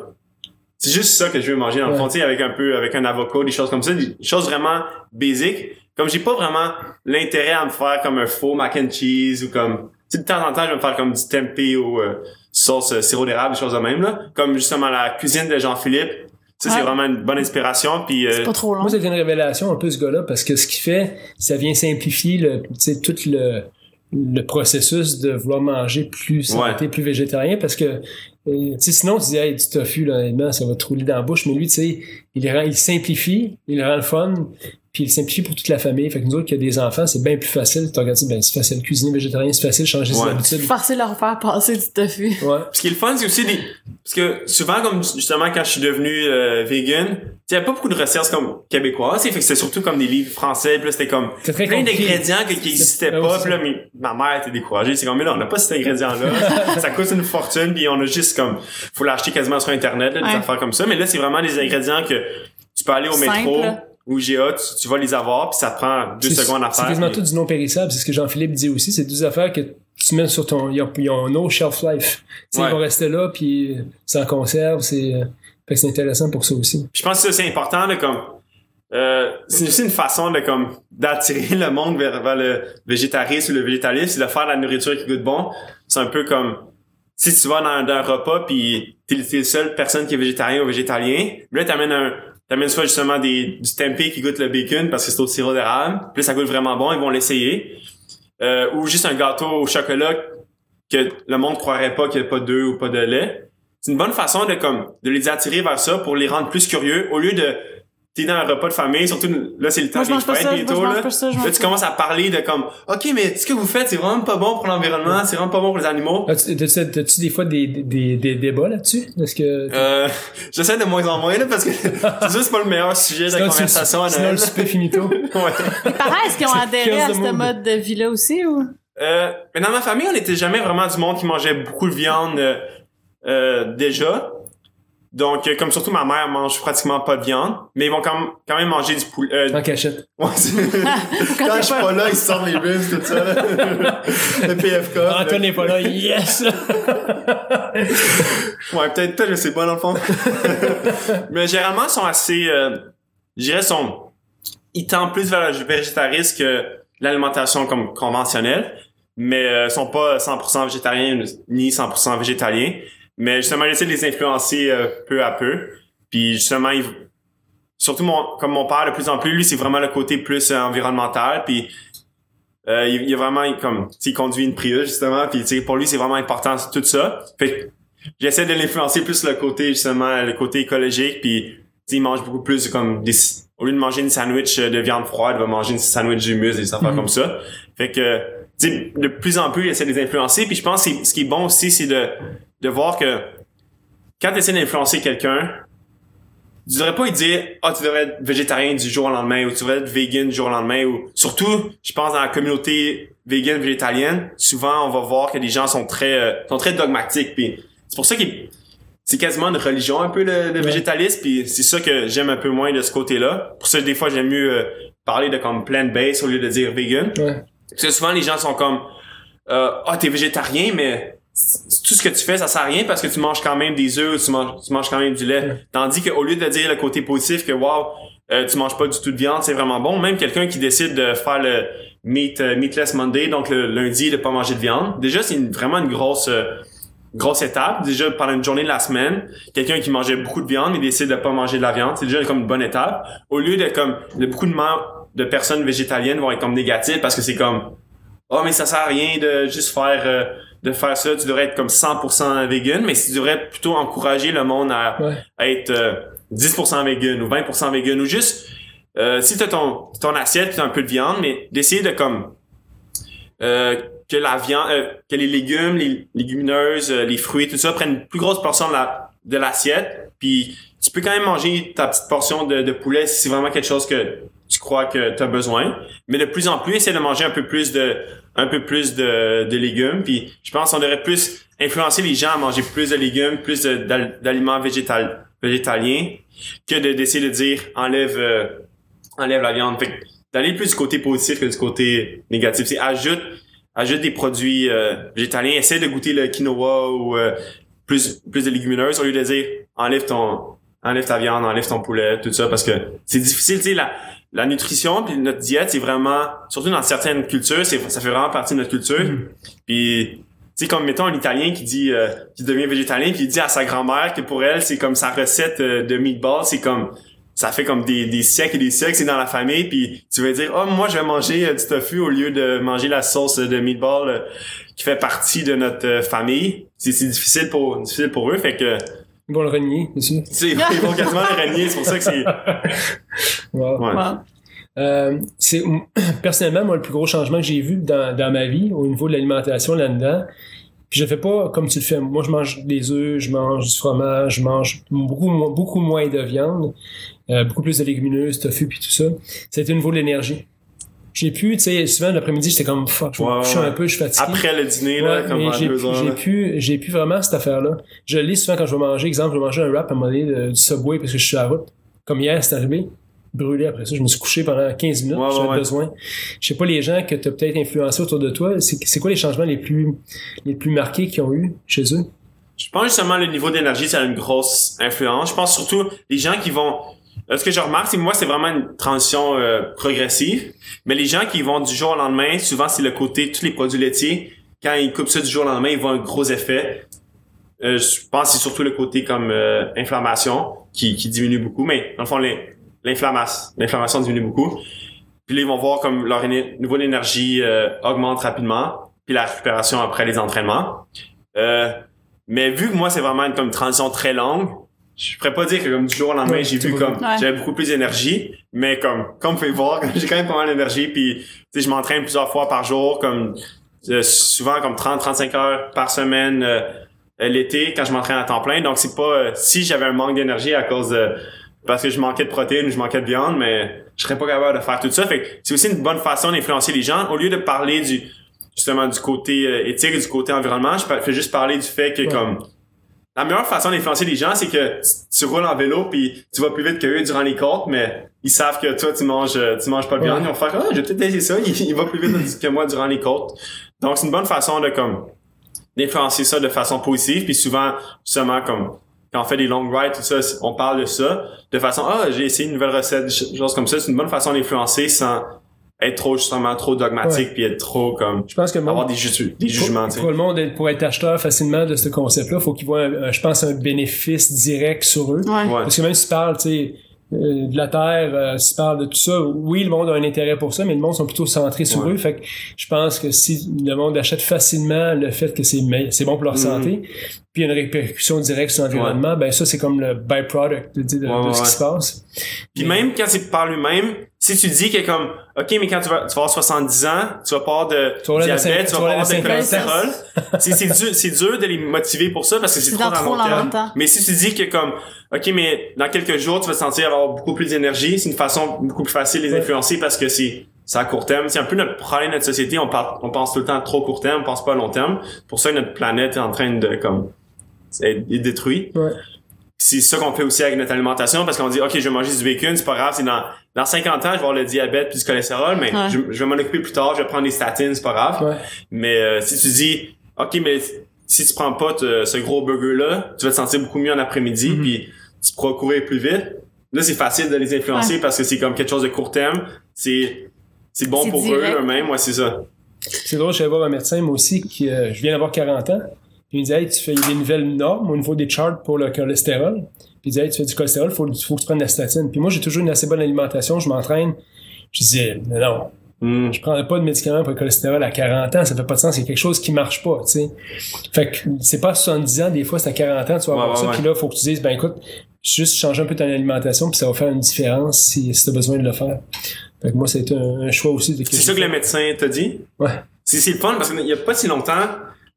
c'est juste ça que je veux manger dans le Ouais. fond, tu sais, avec un peu, avec un avocat, des choses comme ça, des choses vraiment basiques. Comme j'ai pas vraiment l'intérêt à me faire comme un faux mac and cheese ou comme, tu sais, de temps en temps, je vais me faire comme du tempeh ou euh, sauce euh, sirop d'érable, des choses de même, là. Comme justement la cuisine de Jean-Philippe. Ça, c'est vraiment une bonne inspiration, puis euh, C'est pas trop long. Moi, c'est une révélation un peu ce gars-là parce que ce qu'il fait, ça vient simplifier le, tu sais, tout le, le processus de vouloir manger plus santé, plus végétarien parce que euh, sinon tu dis hey, du tofu là, ça va te rouler dans la bouche, mais lui, tu sais, il rend, il simplifie, il rend le fun, puis il simplifie pour toute la famille. Fait que nous autres qui a des enfants, c'est bien plus facile. Tu regardes ben c'est facile cuisiner végétarien, c'est facile changer ses Ouais. habitudes. Facile leur faire passer du tofu. Ouais. Ce qui est le fun, c'est aussi des... Parce que souvent, comme justement, quand je suis devenu euh, vegan, il y a pas beaucoup de recettes comme québécoises. Fait que c'était surtout comme des livres français. Puis là, c'était comme plein d'ingrédients que- qui n'existaient oui, pas. Puis là, mais ma mère était découragée. C'est comme, mais là, on n'a pas cet ingrédient-là. ça coûte une fortune. Puis on a juste comme... faut l'acheter quasiment sur Internet, là, des Ouais. affaires comme ça. Mais là, c'est vraiment des ingrédients que tu peux aller au métro. Ou GA, tu, tu vas les avoir. Puis ça prend deux C'est- secondes à C'est faire. quasiment puis- tout du non périssable. C'est ce que Jean-Philippe dit aussi. C'est deux affaires que tu mets sur ton. Ils ont, ils ont no shelf life. Tu sais, Ouais. Ils vont rester là, puis ça en conserve. C'est euh, fait que c'est intéressant pour ça aussi. Je pense que c'est important de comme euh, c'est aussi une façon de comme d'attirer le monde vers, vers le végétarisme ou le végétalisme, c'est de faire de la nourriture qui goûte bon. C'est un peu comme si tu vas dans, dans un repas puis t'es, t'es la seule personne qui est végétarien ou végétalien, là t'amènes un t'amènes soit justement des du tempeh qui goûte le bacon parce que c'est au sirop d'érable, puis ça goûte vraiment bon, ils vont l'essayer. Euh, ou juste un gâteau au chocolat que le monde croirait pas qu'il n'y a pas d'œufs ou pas de lait. C'est une bonne façon de comme de les attirer vers ça pour les rendre plus curieux au lieu de t'es dans un repas de famille, surtout là c'est le temps Moi, des fêtes moi, bientôt là. pas ça, je Là tu commences à parler de comme OK mais ce que vous faites c'est vraiment pas bon pour l'environnement, c'est vraiment pas bon pour les animaux. As-tu t'as-tu- des fois des, des, des, débats là-dessus? Est-ce que. Euh, j'essaie de moins en moins là parce que c'est c'est pas le meilleur sujet de tu- conversation à Noël. le souper finito. Ouais. Parents, est-ce qu'ils ont adhéré à ce mode de vie-là aussi ou? Euh, mais dans ma famille, on n'était jamais vraiment du monde qui mangeait beaucoup de viande euh, euh, déjà. Donc, euh, comme surtout ma mère mange pratiquement pas de viande, mais ils vont quand même, quand même manger du poulet. euh, En cachette. Quand quand je suis pas- là, ils sortent les bus, tout ça. là. le PFK. Ah, Antoine n'est pas là, yes! Ouais, peut-être, peut-être, je sais pas, dans le fond. Mais généralement, ils sont assez, euh, je dirais, sont, ils tendent plus vers le végétarisme que l'alimentation comme conventionnelle, mais euh, sont pas 100% végétariens ni 100% végétaliens. Mais justement, j'essaie de les influencer euh, peu à peu. Puis justement, ils, surtout mon, comme mon père, de plus en plus, lui, c'est vraiment le côté plus euh, environnemental. Puis euh, il, il est vraiment il- comme, il conduit une Prius justement. Puis tu sais, pour lui, c'est vraiment important tout ça. Fait que j'essaie de l'influencer plus le côté justement le côté écologique puis il mange beaucoup plus comme des au lieu de manger une sandwich de viande froide il va manger une sandwich d'humus et des affaires Mhm. comme ça fait que de plus en plus il essaie de les influencer puis je pense que ce qui est bon aussi c'est de de voir que quand tu essaies d'influencer quelqu'un tu devrais pas lui dire ah tu devrais être végétarien du jour au lendemain ou tu devrais être vegan du jour au lendemain ou surtout je pense dans la communauté vegan végétalienne souvent on va voir que les gens sont très euh, sont très dogmatiques puis c'est pour ça que c'est quasiment une religion un peu le, le Ouais. végétalisme puis c'est ça que j'aime un peu moins de ce côté-là pour ça des fois j'aime mieux euh, parler de comme plant based au lieu de dire vegan Ouais. Parce que souvent les gens sont comme euh, ah t'es végétarien mais tout ce que tu fais ça sert à rien parce que tu manges quand même des œufs tu manges tu manges quand même du lait. Ouais. tandis qu'au lieu de dire le côté positif que wow euh, tu manges pas du tout de viande c'est vraiment bon même quelqu'un qui décide de faire le meat euh, meatless Monday donc le lundi de pas manger de viande déjà c'est vraiment une grosse euh, grosse étape. Déjà pendant une journée de la semaine quelqu'un qui mangeait beaucoup de viande il décide de pas manger de la viande c'est déjà comme une bonne étape. Au lieu de comme de beaucoup de de personnes végétaliennes vont être comme négatives parce que c'est comme oh mais ça sert à rien de juste faire euh, de faire ça. Tu devrais être comme 100% vegan mais tu devrais plutôt encourager le monde à, Ouais. à être euh, 10% vegan ou 20% vegan ou juste euh, si t'as ton ton assiette t'as un peu de viande mais d'essayer de comme euh, que la viande euh, que les légumes les légumineuses euh, les fruits tout ça prennent une plus grosse portion de la de l'assiette. Puis tu peux quand même manger ta petite portion de, de poulet si c'est vraiment quelque chose que tu crois que tu as besoin. Mais de plus en plus essaie de manger un peu plus de un peu plus de, de légumes. Puis je pense qu'on devrait plus influencer les gens à manger plus de légumes plus de- d'al- d'aliments végétal végétaliens que de d'essayer de dire enlève euh, enlève la viande. Fait d'aller plus du côté positif que du côté négatif. C'est ajoute ajoute des produits euh, végétaliens. Essaie de goûter le quinoa ou euh, plus plus de légumineuses au lieu de dire enlève ton enlève ta viande enlève ton poulet tout ça parce que c'est difficile tu sais la la nutrition puis notre diète c'est vraiment surtout dans certaines cultures c'est ça fait vraiment partie de notre culture Mhm. puis tu sais comme mettons un italien qui dit euh, qui devient végétalien puis il dit à sa grand-mère que pour elle c'est comme sa recette euh, de meatball c'est comme ça fait comme des, des siècles et des siècles, c'est dans la famille, puis tu vas dire, oh, moi, je vais manger euh, du tofu au lieu de manger la sauce de meatball qui fait partie de notre famille. C'est c'est difficile pour difficile pour eux, fait que Ils vont le renier, sais, ils vont quasiment le renier, c'est pour ça que c'est... Wow. Ouais. Wow. Euh, c'est personnellement moi le plus gros changement que j'ai vu dans, dans ma vie au niveau de l'alimentation là-dedans. Puis je fais pas comme tu le fais. Moi je mange des œufs, je mange du fromage, je mange beaucoup moins de viande, euh, beaucoup plus de légumineuses, tofu puis tout ça. C'était au niveau de l'énergie. J'ai pu, tu sais, souvent l'après-midi j'étais comme fuck, je vais me ouais. un peu, je suis fatigué. Après le dîner, là, Ouais, comme j'ai j'ai pu, j'ai pu vraiment cette affaire-là. Je lis souvent quand je vais manger. Exemple, je vais manger un wrap à un moment donné de- du Subway parce que je suis à la route. Comme hier, c'est arrivé. Brûlé après ça. Je me suis couché pendant 15 minutes. J'avais ouais, besoin. Je sais pas les gens que tu as peut-être influencés autour de toi. C'est, c'est quoi les changements les plus, les plus marqués qu'ils ont eu chez eux? Je pense justement le niveau d'énergie, ça a une grosse influence. Je pense surtout les gens qui vont. Euh, Ce que je remarque, c'est moi, c'est vraiment une transition euh, progressive. Mais les gens qui vont du jour au lendemain, souvent c'est le côté tous les produits laitiers. Quand ils coupent ça du jour au lendemain, ils voient un gros effet. Euh, je pense que c'est surtout le côté comme euh, inflammation qui, qui diminue beaucoup. Mais dans le fond, l'in- l'inflammation, diminue beaucoup. Puis là, ils vont voir comme leur niveau d'énergie euh, augmente rapidement. Puis la récupération après les entraînements. Euh, mais vu que moi, c'est vraiment une, comme une transition très longue, je pourrais pas dire que comme du jour au lendemain Ouais, j'ai vu comme Ouais. j'avais beaucoup plus d'énergie mais comme comme vous pouvez voir j'ai quand même pas mal d'énergie puis tu sais je m'entraîne plusieurs fois par jour comme euh, souvent comme 30 35 heures par semaine euh, euh, l'été quand je m'entraîne à temps plein donc c'est pas euh, si j'avais un manque d'énergie à cause de parce que je manquais de protéines ou je manquais de viande mais je serais pas capable de faire tout ça fait que c'est aussi une bonne façon d'influencer les gens au lieu de parler du justement du côté euh, éthique du côté environnement je fais juste parler du fait que Ouais. comme la meilleure façon d'influencer les gens, c'est que tu, roules en vélo puis tu vas plus vite que eux durant les côtes, mais ils savent que toi tu manges euh, tu manges pas de viande, ils vont faire ah, je vais peut-être essayer ça, il, il va plus vite que moi durant les côtes. Donc c'est une bonne façon de comme d'influencer ça de façon positive puis souvent justement comme quand on fait des long rides tout ça, on parle de ça de façon ah, j'ai essayé une nouvelle recette, des choses comme ça, c'est une bonne façon d'influencer sans être trop justement trop dogmatique puis être trop comme Je pense que le monde- avoir des, ju- des jugements, pour, le monde, être- pour être acheteur facilement de ce concept-là, faut qu'ils voient, un- un- je pense, un bénéfice direct sur eux. Ouais. Ouais. Parce que même si tu parles, tu sais, euh, de la Terre, euh, si tu parles de tout ça, oui, le monde a un intérêt pour ça, mais le monde sont plutôt centrés sur Ouais. eux. Fait que je pense que si le monde achète facilement le fait que c'est bon pour leur Mhm. santé, puis il y a une répercussion directe sur l'environnement, ben ça, c'est comme le byproduct de, de- de Ouais, ouais, ce qui se passe. Puis Mais- même quand c'est par lui-même, si tu dis que comme, OK, mais quand tu vas, tu vas avoir 70 ans, tu vas pas avoir de Tu vas avoir le diabète, tu tu vas pas de le cholestérol, c'est c'est dur, c'est dur de les motiver pour ça parce que c'est trop dans dans trop long terme. Mais si tu dis que comme, OK, mais dans quelques jours, tu vas te sentir avoir beaucoup plus d'énergie, c'est une façon beaucoup plus facile de les Ouais. influencer parce que c'est, c'est à court terme. C'est un peu notre problème de notre société. On, parle, on pense tout le temps à trop court terme, on pense pas à long terme. Pour ça notre planète est en train de, comme, être détruite Ouais. C'est ça qu'on fait aussi avec notre alimentation parce qu'on dit ok je vais manger du bacon c'est pas grave c'est dans dans 50 ans je vais avoir le diabète puis du cholestérol mais Ouais. je, je vais m'en occuper plus tard je vais prendre des statines c'est pas grave Ouais. mais euh, si tu dis ok mais si tu prends pas te- ce gros burger là tu vas te sentir beaucoup mieux en après-midi Mhm. puis tu pourras courir plus vite là c'est facile de les influencer parce que c'est comme quelque chose de court terme c'est c'est bon C'est pour direct. eux eux-mêmes ouais c'est ça C'est drôle, je vais voir un médecin, moi aussi, qui, euh, je viens d'avoir 40 ans. Il me dit, hey, tu fais il y a des nouvelles normes au niveau des charts pour le cholestérol. Puis il dit, hey, tu fais du cholestérol, faut, faut que tu prennes de la statine. Puis moi, j'ai toujours une assez bonne alimentation, je m'entraîne. Je disais, non, non, Hmm. je prendrais pas de médicaments pour le cholestérol à 40 ans, ça fait pas de sens, c'est quelque chose qui marche pas, tu sais. Fait que c'est pas à 70 ans, des fois c'est à 40 ans, tu vas avoir ouais, ça, ouais. puis là, faut que tu dises, ben écoute, juste changer un peu ton alimentation, puis ça va faire une différence si, si t'as besoin de le faire. Fait que moi, c'est un, un choix aussi. de c'est ça que le médecin t'a dit? Ouais. C'est le fun parce qu'il y a pas si longtemps,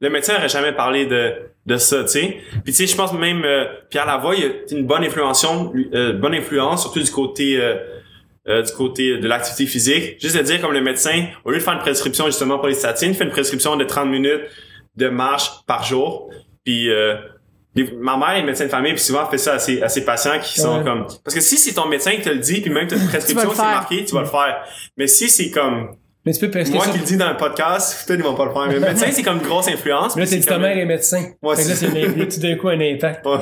le médecin n'aurait jamais parlé de de ça, tu sais. Puis tu sais, je pense même euh, Pierre Lavoie, il a une bonne influence, euh, bonne influence surtout du côté euh, euh, du côté de l'activité physique. Juste de dire comme le médecin, au lieu de faire une prescription justement pour les statines, il fait une prescription de 30 minutes de marche par jour. Puis euh, les- ma mère est médecin de famille, puis souvent elle fait ça à ses, à ses patients qui sont comme... Parce que si c'est ton médecin qui te le dit, puis même que tu as une prescription qui marquée, tu vas le faire. Mais si c'est comme Mais tu peux prescrire moi ça. qui le dis dans le podcast, peut-être ils vont pas le faire. Mais le médecin, c'est comme une grosse influence. Mais là, t'as dit c'est ta mère est médecin. Ouais, fait que là, c'est- tout d'un coup un impact. Ouais.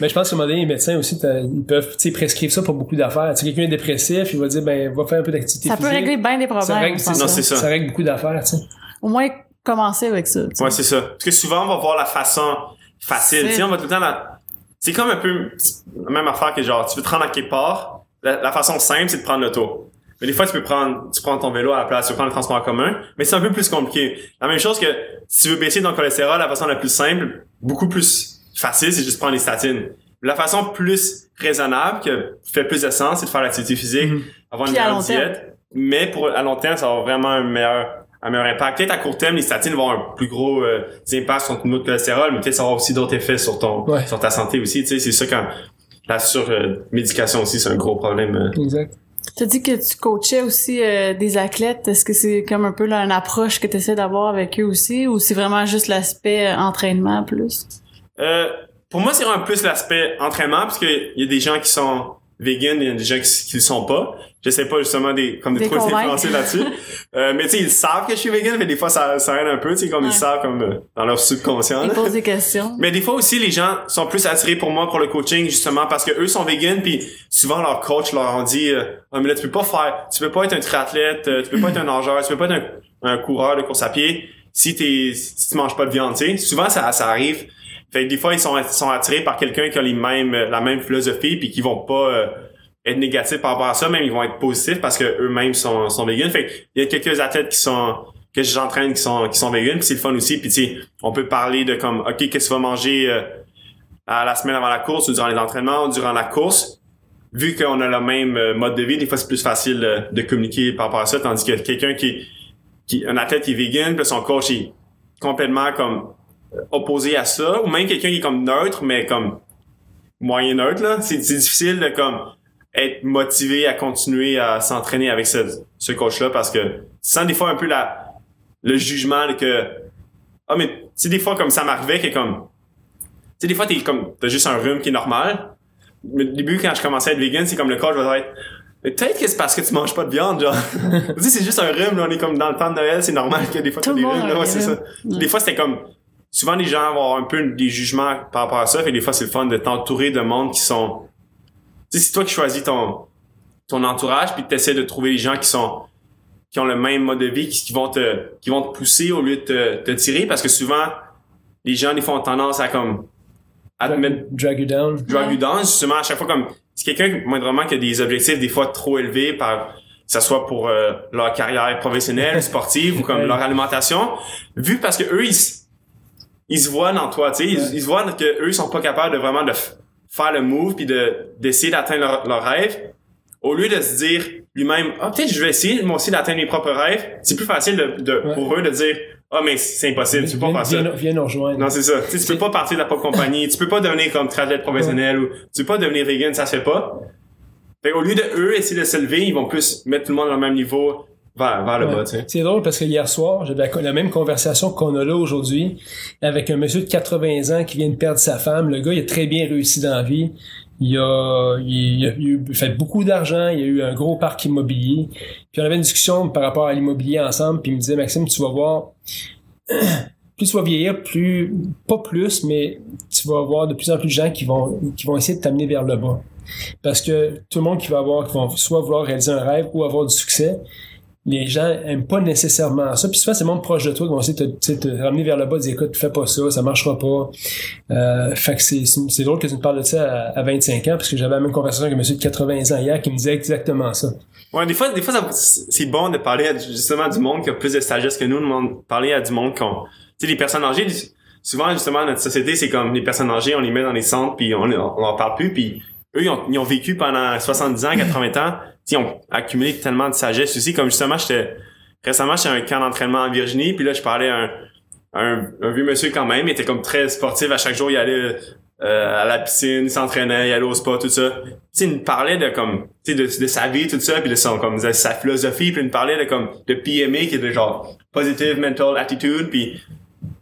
Mais je pense qu'à un moment donné, les médecins aussi, ils peuvent prescrire ça pour beaucoup d'affaires. Quelqu'un est dépressif, il va dire, ben, va faire un peu d'activité Ça physique. peut régler bien des ça problèmes. règle, c'est s'entend. Non, c'est ça. ça règle beaucoup d'affaires, tu sais. Au moins, commencer avec ça. Ouais, c'est ça. Parce que souvent, on va voir la façon facile. C'est- Tu sais, on va tout le temps la... C'est comme un peu la même affaire que genre, tu veux te rendre à quelque part. La, la façon simple, c'est de prendre l'auto. Mais des fois, tu peux prendre, tu prends ton vélo à la place, tu prendre le transport en commun. Mais c'est un peu plus compliqué. La même chose que si tu veux baisser ton cholestérol, la façon la plus simple, beaucoup plus facile, c'est juste prendre les statines. La façon plus raisonnable, que fait plus de sens, c'est de faire l'activité physique, Mhm. avoir une meilleure terme. diète. Mais pour, à long terme, ça va vraiment un meilleur, un meilleur impact. Peut-être à court terme, les statines vont avoir un plus gros euh, impact sur ton niveau de cholestérol, mais peut-être ça avoir aussi d'autres effets sur ton, Ouais. sur ta santé aussi. Tu sais, c'est ça quand la surmédication aussi, c'est un gros problème. euh. Exact. T'as dit que tu coachais aussi euh, des athlètes. Est-ce que c'est comme un peu là, une approche que tu essaies d'avoir avec eux aussi ou c'est vraiment juste l'aspect euh, entraînement plus? Euh, pour moi, c'est vraiment plus l'aspect entraînement, parce qu'il y a des gens qui sont vegan, il y a des gens qui, qui le sont pas. J'essaie pas justement des, comme des Des trop influencer là-dessus. euh, mais tu sais, ils savent que je suis vegan, mais des fois, ça, ça aide un peu, tu sais, comme Ouais. ils savent, comme euh, dans leur subconscient. Ils posent des questions. Mais des fois aussi, les gens sont plus attirés pour moi pour le coaching, justement, parce que eux sont vegan, puis souvent leur coach leur ont dit, euh, ah, mais là, tu peux pas faire, tu peux pas être un triathlète, euh, tu peux pas être un nageur, tu peux pas être un, un coureur de course à pied si t'es, si tu manges pas de viande, tu sais. Souvent, ça, ça arrive. Fait que des fois, ils sont, sont attirés par quelqu'un qui a les mêmes, euh, la même philosophie, puis qui vont pas euh, être négatifs par rapport à ça, même ils vont être positifs parce que eux-mêmes sont, sont vegan. Fait il y a quelques athlètes qui sont que j'entraîne qui sont qui sont puis c'est le fun aussi. Puis on peut parler de comme OK, qu'est-ce que vas manger euh, à la semaine avant la course ou durant les entraînements ou durant la course, vu qu'on a le même mode de vie, des fois c'est plus facile de, communiquer par rapport à ça, tandis que quelqu'un qui, qui, un athlète qui est vegan, puis son coach est complètement comme opposé à ça, ou même quelqu'un qui est comme neutre, mais comme moyen neutre, là, c'est difficile de comme être motivé à continuer à s'entraîner avec ce, ce coach-là parce que tu sens des fois un peu la, le jugement que ah mais tu sais des fois comme ça m'arrivait que comme tu sais des fois t'es comme t'as juste un rhume qui est normal. Mais au début quand je commençais à être vegan c'est comme le coach va Mais peut-être que c'est parce que tu manges pas de viande genre. Tu sais c'est juste un rhume là, on est comme dans le temps de Noël c'est normal que des fois t'as des rhumes a là, un ouais, c'est ça. rhume. des fois c'était comme souvent les gens vont avoir un peu des jugements par rapport à ça. Fait des fois c'est le fun de t'entourer de monde qui sont tu sais c'est toi qui choisis ton ton entourage puis tu essaies de trouver les gens qui sont qui ont le même mode de vie qui, qui vont te qui vont te pousser au lieu de te, te tirer. Parce que souvent les gens des fois ont tendance à comme à te mettre Drag you down. drag you down justement à chaque fois comme c'est quelqu'un moindrement qui a des objectifs des fois trop élevés par que ça soit pour euh, leur carrière professionnelle sportive ou comme leur alimentation vu parce que eux ils, ils se voient dans toi tu sais ils, se voient que eux sont pas capables de vraiment de faire le move puis de d'essayer d'atteindre leur, leur rêve au lieu de se dire lui-même ah peut-être je vais essayer moi aussi d'atteindre mes propres rêves c'est plus facile de, de Ouais. pour eux de dire ah mais c'est impossible tu peux pas faire ça viens, viens nous rejoindre. non, c'est ça. Tu sais, tu peux pas partir de la propre compagnie. Tu peux pas devenir comme triathlète professionnel ou tu peux pas devenir vegan, ça se fait pas. Fait au lieu de eux essayer de se lever, ils vont plus mettre tout le monde au même niveau vers, vers le Ouais. bas, tu sais. C'est drôle parce que hier soir, j'avais la, la même conversation qu'on a là aujourd'hui avec un monsieur de 80 ans qui vient de perdre sa femme. Le gars, il a très bien réussi dans la vie. Il a, il a, il a fait beaucoup d'argent, il a eu un gros parc immobilier. Puis on avait une discussion par rapport à l'immobilier ensemble, puis il me disait, Maxime, tu vas voir, plus tu vas vieillir, plus, pas plus, mais tu vas avoir de plus en plus de gens qui vont, qui vont essayer de t'amener vers le bas. Parce que tout le monde qui va avoir, qui vont soit vouloir réaliser un rêve ou avoir du succès, les gens aiment pas nécessairement ça. Puis souvent, c'est le monde proche de toi qui vont essayer de te, ramener vers le bas, dire écoute, fais pas ça, ça marchera pas. Euh, fait que c'est, drôle que tu me parles de ça à, à 25 ans, parce que j'avais la même conversation avec un monsieur de 80 ans hier qui me disait exactement ça. Ouais, des fois, des fois, c'est bon de parler justement du monde qui a plus de sagesse que nous, de parler à du monde qu'on, tu sais, les personnes âgées, souvent, justement, notre société, c'est comme les personnes âgées, on les met dans les centres puis on, on leur parle plus puis eux, ils ont, vécu pendant 70 ans, 80 ans, ils ont accumulé tellement de sagesse aussi, comme justement, j'étais, récemment, j'étais un camp d'entraînement en Virginie puis là, je parlais à un, un, vieux monsieur quand même, il était comme très sportif, à chaque jour, il allait euh, à la piscine, il s'entraînait, il allait au spa, tout ça. Tu sais, il me parlait de comme, tu de, de sa vie, tout ça, puis de son, comme, sa philosophie, puis il me parlait de comme, de PMA, qui est de genre, Positive Mental Attitude, puis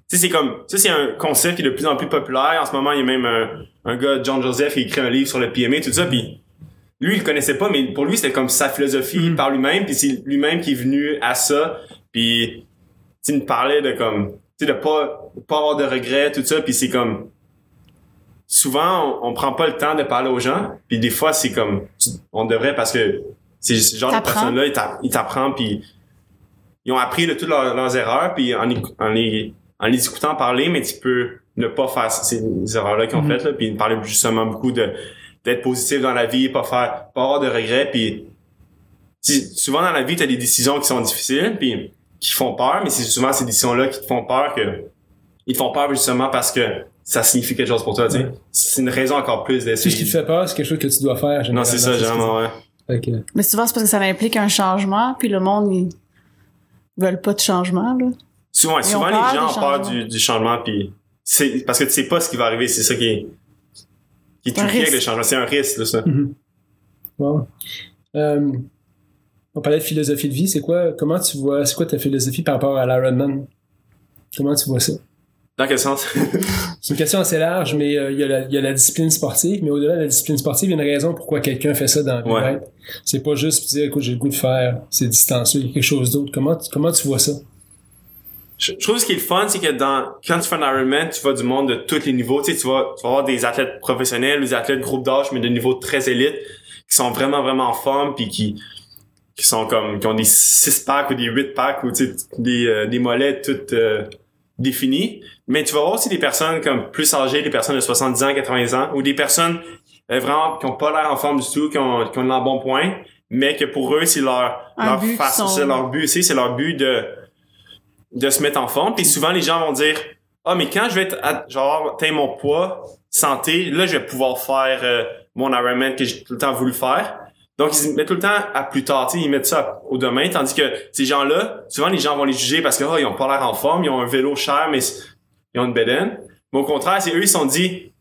c'est comme, ça c'est un concept qui est de plus en plus populaire. En ce moment, il y a même un, un gars, John Joseph, qui écrit un livre sur le PMA, tout ça, puis lui, il le connaissait pas, mais pour lui, c'était comme sa philosophie Mhm. par lui-même, puis c'est lui-même qui est venu à ça, puis il me parlait de comme, tu sais, de pas, pas avoir de regrets, tout ça, puis c'est comme, souvent, on, on prend pas le temps de parler aux gens, puis des fois, c'est comme, on devrait parce que c'est ce genre de T'apprends. personnes-là, ils t'a- ils t'apprennent, puis ils ont appris de toutes leurs, leurs erreurs, puis en, en les, en les écoutant parler, mais tu peux ne pas faire ces erreurs-là qu'ils ont Mhm. faites, là, puis ils me parlaient justement beaucoup de d'être positif dans la vie, pas faire, pas avoir de regrets, puis souvent dans la vie, tu as des décisions qui sont difficiles, puis qui font peur, mais c'est souvent ces décisions-là qui te font peur que ils te font peur justement parce que ça signifie quelque chose pour toi, tu sais. Ouais. C'est une raison encore plus Tout ce d'essayer. qui te fait peur, c'est quelque chose que tu dois faire. Non, c'est ça, généralement, ouais. ce Mais souvent, c'est parce que ça implique un changement, puis le monde, ils veulent pas de changement, là. Souvent, souvent les gens ont peur du, du changement, puis c'est parce que tu sais pas ce qui va arriver, c'est ça qui est qui est C'est un tricky avec le c'est un risque, là, ça. Bon. Euh, on parlait de philosophie de vie. C'est quoi, comment tu vois, c'est quoi ta philosophie par rapport à l'Ironman? Comment tu vois ça? Dans quel sens? C'est une question assez large, mais euh, il y, a la- il y a la discipline sportive, mais au-delà de la discipline sportive, il y a une raison pourquoi quelqu'un fait ça dans la vie. Ouais. right? C'est pas juste dire, écoute, j'ai le goût de faire ces distances il y a quelque chose d'autre. Comment, comment tu vois ça? Je, trouve ce qui est le fun, c'est que dans quand tu fais un Ironman, tu vois du monde de tous les niveaux. Tu sais, tu vas, tu vas avoir des athlètes professionnels, des athlètes groupe d'âge, mais de niveau très élite, qui sont vraiment, vraiment en forme, puis qui qui sont comme qui ont des six packs ou des huit packs ou tu sais, des, euh, des mollets toutes euh, définis. Mais tu vas avoir aussi des personnes comme plus âgées, des personnes de 70 ans, 80 ans, ou des personnes euh, vraiment qui ont pas l'air en forme du tout, qui ont, qui ont un bon point, mais que pour eux, c'est leur, Un leur but sont- c'est leur but, c'est leur but de de se mettre en forme. Puis souvent, les gens vont dire, ah mais quand je vais être à- genre atteindre mon poids santé là je vais pouvoir faire euh, mon Ironman que j'ai tout le temps voulu faire donc ils mettent tout le temps à plus tard. Tu sais ils mettent ça au demain. Tandis que ces gens là souvent les gens vont les juger parce que oh, ils ont pas l'air en forme ils ont un vélo cher mais ils ont une bedaine mais au contraire c'est eux ils se sont dit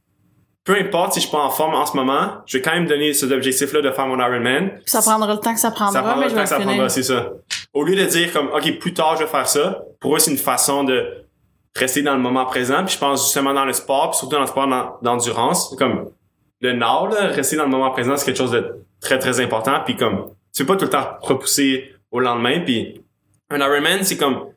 peu importe si je suis pas en forme en ce moment je vais quand même donner cet objectif là de faire mon Ironman ça prendra le temps que ça prendra, ça prendra mais le je temps vais que ça prendra, c'est ça. Au lieu de dire comme, OK, plus tard, je vais faire ça, pour eux, c'est une façon de rester dans le moment présent. Puis je pense justement dans le sport, puis surtout dans le sport d'en- d'endurance, comme le nord, là, rester dans le moment présent, c'est quelque chose de très, très important. Puis comme, tu peux pas tout le temps repousser au lendemain. Puis un Ironman, c'est comme,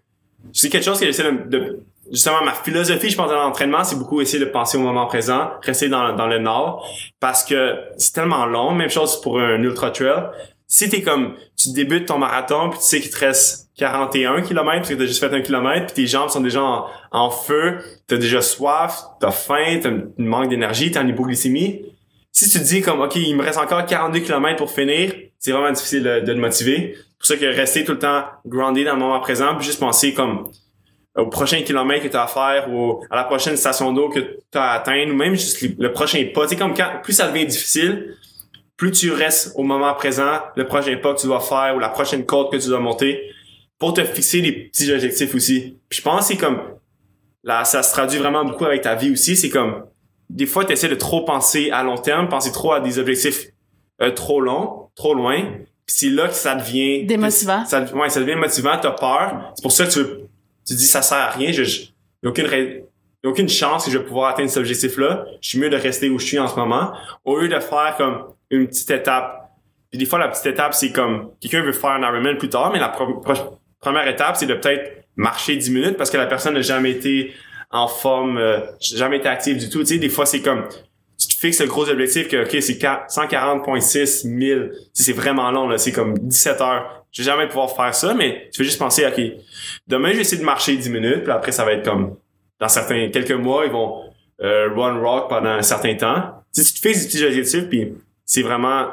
c'est quelque chose que j'essaie de, de- justement, ma philosophie, je pense, dans l'entraînement, c'est beaucoup essayer de penser au moment présent, rester dans, dans le nord, parce que c'est tellement long. Même chose pour un ultra trail. Si t'es comme, tu débutes ton marathon, puis tu sais qu'il te reste 41 km, parce que t'as juste fait un kilomètre, puis tes jambes sont déjà en, en feu, t'as déjà soif, t'as faim, t'as une manque d'énergie, t'as une hypoglycémie. Si tu te dis comme, OK, il me reste encore 42 km pour finir, c'est vraiment difficile de, te motiver. C'est pour ça que rester tout le temps groundé dans le moment présent, puis juste penser comme, au prochain kilomètre que tu as à faire ou à la prochaine station d'eau que tu as à atteindre ou même juste le, le prochain pas. Tu sais, comme quand, plus ça devient difficile, plus tu restes au moment présent, le prochain pas que tu dois faire ou la prochaine côte que tu dois monter pour te fixer des petits objectifs aussi. Puis je pense que c'est comme, là, ça se traduit vraiment beaucoup avec ta vie aussi. C'est comme, des fois, tu essaies de trop penser à long terme, penser trop à des objectifs euh, trop longs, trop loin. Puis c'est là que ça devient... Démotivant. Ça, ouais, ça devient motivant, t'as peur. C'est pour ça que tu tu dis ça sert à rien, je, a aucune y a aucune chance que je vais pouvoir atteindre cet objectif-là. Je suis mieux de rester où je suis en ce moment, au lieu de faire comme une petite étape. Puis des fois, la petite étape, c'est comme quelqu'un veut faire un Ironman plus tard, mais la première étape, c'est de peut-être marcher 10 minutes parce que la personne n'a jamais été en forme, euh, jamais été active du tout. Tu sais, des fois, c'est comme tu te fixes le gros objectif que ok c'est 4- 140.6 1000 Tu sais, c'est vraiment long là c'est comme 17 heures je vais jamais pouvoir faire ça mais tu fais juste penser ok demain je vais essayer de marcher 10 minutes puis après ça va être comme dans certains quelques mois ils vont euh, run rock pendant un certain temps tu, sais, tu te fixes des petits objectifs puis c'est vraiment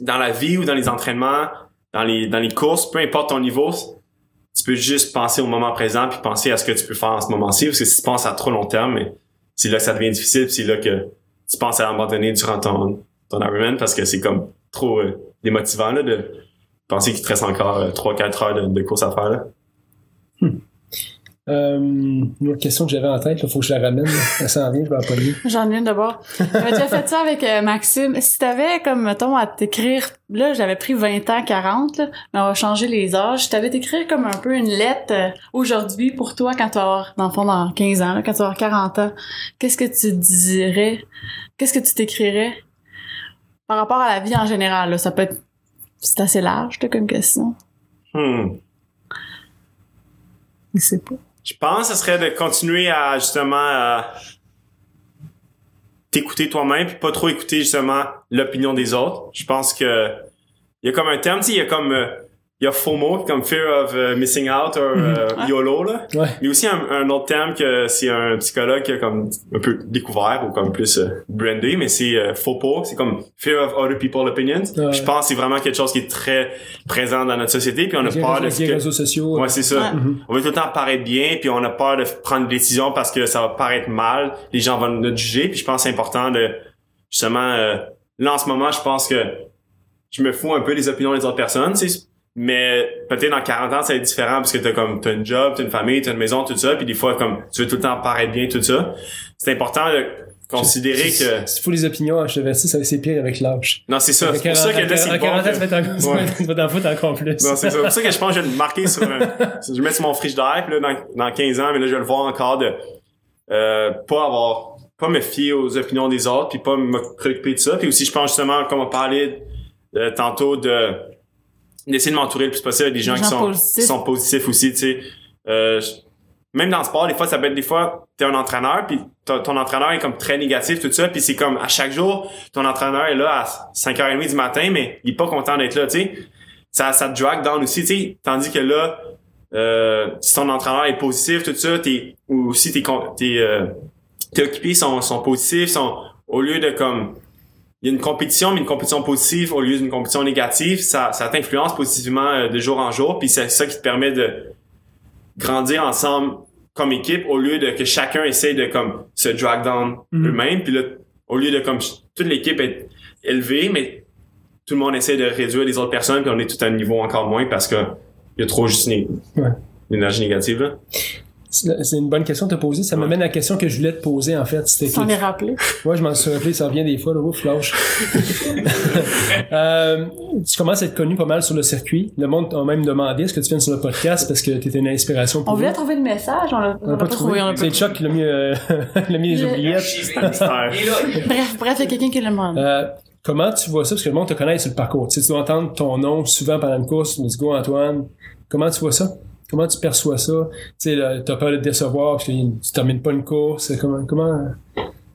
dans la vie ou dans les entraînements dans les dans les courses peu importe ton niveau tu peux juste penser au moment présent puis penser à ce que tu peux faire en ce moment-ci parce que si tu penses à trop long terme c'est là que ça devient difficile, c'est là que tu penses à abandonner durant ton, ton Ironman parce que c'est comme trop euh, démotivant là, de penser qu'il te reste encore euh, 3-4 heures de, course à faire. Là. Euh, une autre question que j'avais en tête, il faut que je la ramène. là. Elle s'en vient, je vais la pogner. J'en ai une d'abord. J'avais déjà fait ça avec euh, Maxime. Si t'avais, comme, mettons, à t'écrire, là, j'avais pris 20 ans, 40, là, mais on va changer les âges. Si t'avais t'écrire comme un peu une lettre euh, aujourd'hui pour toi quand tu vas avoir, dans le fond, dans 15 ans, là, quand tu vas avoir 40 ans, qu'est-ce que tu dirais? Qu'est-ce que tu t'écrirais? Par rapport à la vie en général? Là? Ça peut être... C'est assez large, là, comme question. Hmm. Je sais pas. Je pense que ce serait de continuer à justement à t'écouter toi-même puis pas trop écouter justement l'opinion des autres. Je pense que il y a comme un terme, il y a comme euh, il y a FOMO comme fear of euh, missing out ou euh, Ouais. YOLO là. Ouais. Il y a aussi un, un autre terme que c'est un psychologue qui a comme un peu découvert ou comme plus euh, brandé, mais c'est euh, FOPO, c'est comme fear of other people's opinions. Ouais. Je pense que c'est vraiment quelque chose qui est très présent dans notre société, puis on a les peur réseaux- de avec ce les que... réseaux sociaux. Ouais, c'est ça. Ouais. Mhm. On veut tout le temps paraître bien, puis on a peur de prendre des décisions parce que ça va paraître mal. Les gens vont nous juger, puis je pense que c'est important de justement euh, là en ce moment, je pense que je me fous un peu des opinions des autres personnes, tu sais. Mais peut-être dans 40 ans, ça va être différent parce que t'as comme t'as une job, t'as une famille, t'as une maison, tout ça, puis des fois comme tu veux tout le temps paraître bien, tout ça. C'est important de considérer Si- que Si tu fous les opinions à chevalier, ça c'est pire avec l'âge. non c'est ça. C'est pour ça que là c'est bon 40 ans, tu vas t'en- foutre encore plus. Non, c'est ça. C'est pour ça que je pense que je vais le marquer sur un, je mettre sur mon frigidaire, puis là, dans, dans 15 ans, mais là, je vais le voir encore de, euh, pas avoir, pas me fier aux opinions des autres, puis pas me préoccuper de ça. Puis aussi, je pense justement, comme on parlait euh, tantôt, de, d'essayer de m'entourer le plus possible avec des gens, qui, sont, positifs. qui sont positifs aussi, tu sais. Euh, même dans le sport, des fois, ça peut être des fois, t'es un entraîneur, puis ton, entraîneur est comme très négatif, tout ça, puis c'est comme à chaque jour, ton entraîneur est là à 5h30 du matin, mais il est pas content d'être là, tu sais. Ça, ça te drag down aussi, tu sais. Tandis que là, euh, si ton entraîneur est positif, tout ça, t'es, ou si tes, tes, euh, tes occupés sont, sont positifs, sont, au lieu de comme, il y a une compétition, mais une compétition positive au lieu d'une compétition négative, ça, ça t'influence positivement euh, de jour en jour, puis c'est ça qui te permet de grandir ensemble comme équipe au lieu de que chacun essaye de comme se drag down Mhm. eux-mêmes puis là au lieu de comme toute l'équipe est élevée mais tout le monde essaie de réduire les autres personnes puis on est tout à un niveau encore moins parce que il y a trop juste une, Ouais. énergie négative là. C'est une bonne question de te poser. Ça Ouais. m'amène à la question que je voulais te poser, en fait. C'était que- les rappeler. Moi, je m'en suis rappelé, ça revient des fois, là, ouf, flash. euh, tu commences à être connu pas mal sur le circuit. Le monde t'a même demandé est-ce que tu viennes sur le podcast parce que tu étais une inspiration pour On voulait trouver le message, on l'a On l'a pas trouvé. pas C'est Chuck qui l'a mis, euh, l'a mis les Le- oubliettes. Bref, bref, il y a quelqu'un qui l'a demandé. Euh, comment tu vois ça? Parce que le monde te connaît sur le parcours. Tu sais, tu dois entendre ton nom souvent pendant une course. Let's go, Antoine. Comment tu vois ça? Comment tu perçois ça? Tu sais, t'as peur de te décevoir parce que tu termines pas une course. Comment, comment?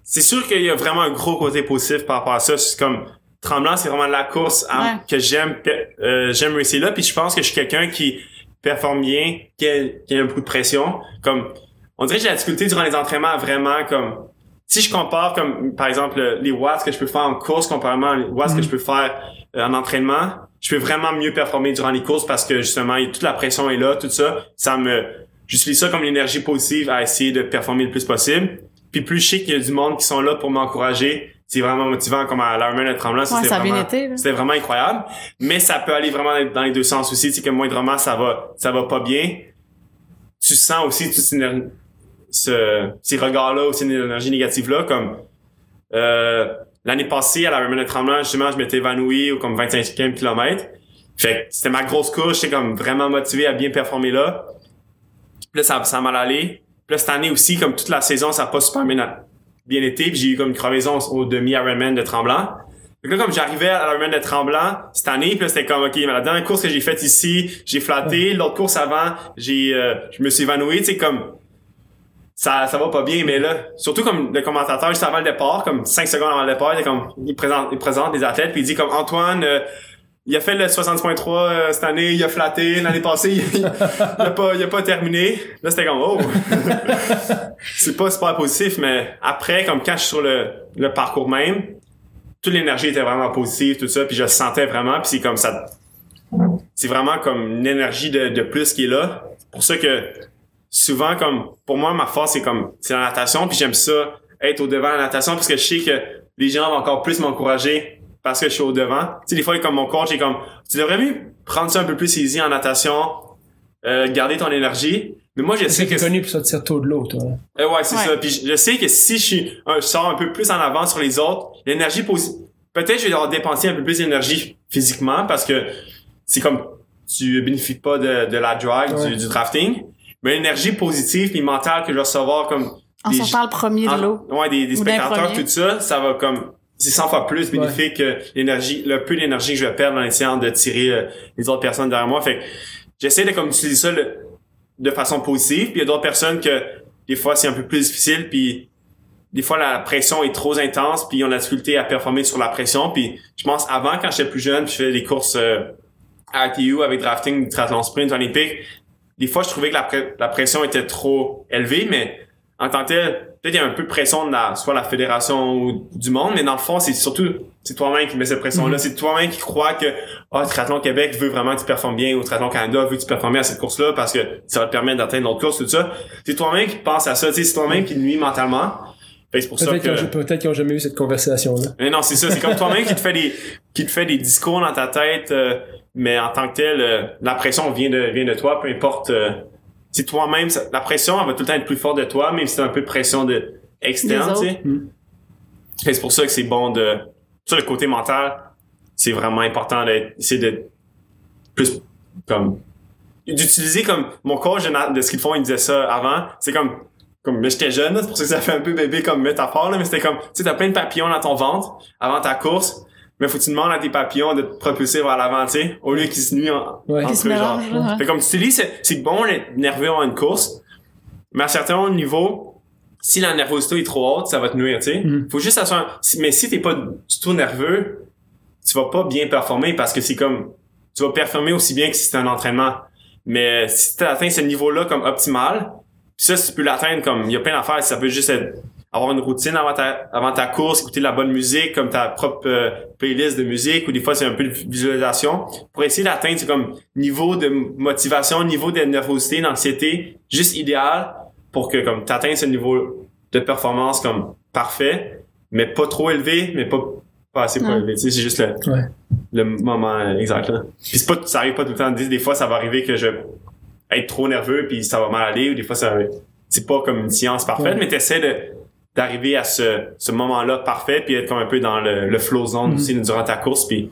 C'est sûr qu'il y a vraiment un gros côté positif par rapport à ça. C'est comme Tremblant, c'est vraiment la course à- Ouais. que j'aime euh, j'aime réussir là. Puis je pense que je suis quelqu'un qui performe bien, qui a, qui a beaucoup de pression. Comme on dirait que j'ai la difficulté durant les entraînements à vraiment comme si je compare comme par exemple les watts que je peux faire en course comparément aux watts que je peux faire euh, en entraînement, je peux vraiment mieux performer durant les courses parce que justement toute la pression est là, tout ça, ça me j'utilise ça comme une énergie positive à essayer de performer le plus possible. Puis plus je sais qu'il y a du monde qui sont là pour m'encourager, c'est vraiment motivant comme à l'Ironman de Tremblant, Ouais, c'était vraiment été, là. c'était vraiment incroyable, mais ça peut aller vraiment dans les deux sens aussi, c'est que moindrement ça va ça va pas bien. Tu sens aussi éner- ce, ces regards-là, aussi une énergie négative-là, comme euh, l'année passée à la Ironman de Tremblant, justement, je m'étais évanoui au comme 25e kilomètre. Fait que c'était ma grosse course, j'étais comme vraiment motivé à bien performer là. Puis là, ça, ça a mal allé. Puis là, cette année aussi, comme toute la saison, ça a pas super bien, bien été. Puis j'ai eu comme une crevaison au demi-Ironman de Tremblant. Que là, comme j'arrivais à l'Ironman de Tremblant cette année, puis c'était comme, OK, mais la dernière course que j'ai faite ici, j'ai flatté. L'autre course avant, j'ai, euh, je me suis évanoui. Tu sais, comme, ça, ça va pas bien, mais là, surtout comme le commentateur juste avant le départ, comme 5 secondes avant le départ, il, comme, il présente, il présente les athlètes, puis il dit comme Antoine, euh, il a fait le 60.3 euh, cette année, il a flatté, l'année passée, il, il a pas, il a pas terminé. Là, c'était comme, oh! c'est pas super positif, mais après, comme quand je suis sur le, le parcours même, toute l'énergie était vraiment positive, tout ça, puis je le sentais vraiment, puis c'est comme ça, c'est vraiment comme une énergie de, de plus qui est là. C'est pour ça que souvent, comme, pour moi, ma force, c'est comme, c'est la natation, puis j'aime ça, être au devant de la natation, parce que je sais que les gens vont encore plus m'encourager parce que je suis au devant. Tu sais, des fois, comme mon coach est comme, tu devrais mieux prendre ça un peu plus easy en natation, euh, garder ton énergie. Mais moi, je sais C'est que... connu pour ça tire tôt de l'eau, toi. Euh, ouais, c'est Ouais. ça. Puis je, je sais que si je suis, un- je sors un peu plus en avant sur les autres, l'énergie positive, peut-être je vais devoir dépenser un peu plus d'énergie physiquement parce que c'est comme, tu bénéficies pas de, de la drag, Ouais. du, du drafting. Mais l'énergie positive puis mentale que je vais recevoir comme En des- sortant le premier de en- l'eau. Ouais, des, des spectateurs, premier. tout ça, ça va comme c'est 100 fois plus bénéfique que l'énergie, le peu d'énergie que je vais perdre en essayant de tirer euh, les autres personnes derrière moi. Fait que j'essaie de comme utiliser ça le- de façon positive. Puis il y a d'autres personnes que des fois c'est un peu plus difficile. Puis des fois la pression est trop intense. Puis ils ont la difficulté à performer sur la pression. Puis je pense avant quand j'étais plus jeune, puis je faisais des courses euh, à ITU avec drafting, triathlon sprint olympique. Des fois je trouvais que la, pre- la pression était trop élevée, mais en tant que tel, peut-être il y a un peu de pression de la, soit la fédération ou du monde, mais dans le fond, c'est surtout, c'est toi-même qui mets cette pression-là. C'est toi-même qui crois que, ah, Triathlon Québec veut vraiment que tu performes bien, ou Triathlon Canada veut que tu performes bien à cette course-là parce que ça va te permettre d'atteindre d'autres courses, tout ça. C'est toi-même qui pense à ça, c'est toi-même qui nuit mentalement. C'est pour ça Peut-être qu'ils que... ont, peut-être qu'ils ont jamais eu cette conversation-là. Mais non, c'est ça. C'est comme toi-même qui te fait des, qui te fait des discours dans ta tête, euh, mais en tant que tel, euh, la pression vient de, vient de toi, peu importe. euh, c'est toi-même. ça- La pression, elle va tout le temps être plus forte de toi, même si c'est un peu de pression de externe, tu sais. Et c'est pour ça que c'est bon de, ça le côté mental, c'est vraiment important d'être, c'est de plus comme d'utiliser comme mon coach de, ce qu'ils font, il disait ça avant. C'est comme comme mais j'étais jeune, là, c'est pour ça que ça fait un peu bébé comme métaphore, là, mais c'était comme tu sais, t'as plein de papillons dans ton ventre avant ta course, mais faut que tu demandes à tes papillons de te propulser vers l'avant, tu sais, au lieu qu'ils se nuisent en, Ouais. entre eux, genre. ouais. Fait comme tu te dis, c'est, c'est bon d'être nerveux en une course, mais à certains niveaux, si la nervosité est trop haute, ça va te nuire, tu sais. Mhm. Faut juste assurer, si- mais si t'es pas du tout nerveux, tu vas pas bien performer parce que c'est comme, tu vas performer aussi bien que si c'était un entraînement. Mais si tu atteint ce niveau-là comme optimal, puis ça, si tu peux l'atteindre comme, il y a plein d'affaires, ça peut juste être avoir une routine avant ta, avant ta course, écouter de la bonne musique, comme ta propre euh, playlist de musique, ou des fois c'est un peu de visualisation, pour essayer d'atteindre c'est comme niveau de motivation, niveau de nervosité, d'anxiété, juste idéal pour que comme t'atteignes ce niveau de performance comme parfait, mais pas trop élevé, mais pas pas assez pas Non. élevé. Tu sais, c'est juste le, Ouais. le moment exact là. Puis c'est pas ça arrive pas tout le temps. Des, des fois ça va arriver que je être trop nerveux puis ça va mal aller ou des fois ça c'est pas comme une science parfaite, Ouais. mais t'essaies de d'arriver à ce, ce moment-là parfait puis être comme un peu dans le, le flow zone Mhm. aussi durant ta course puis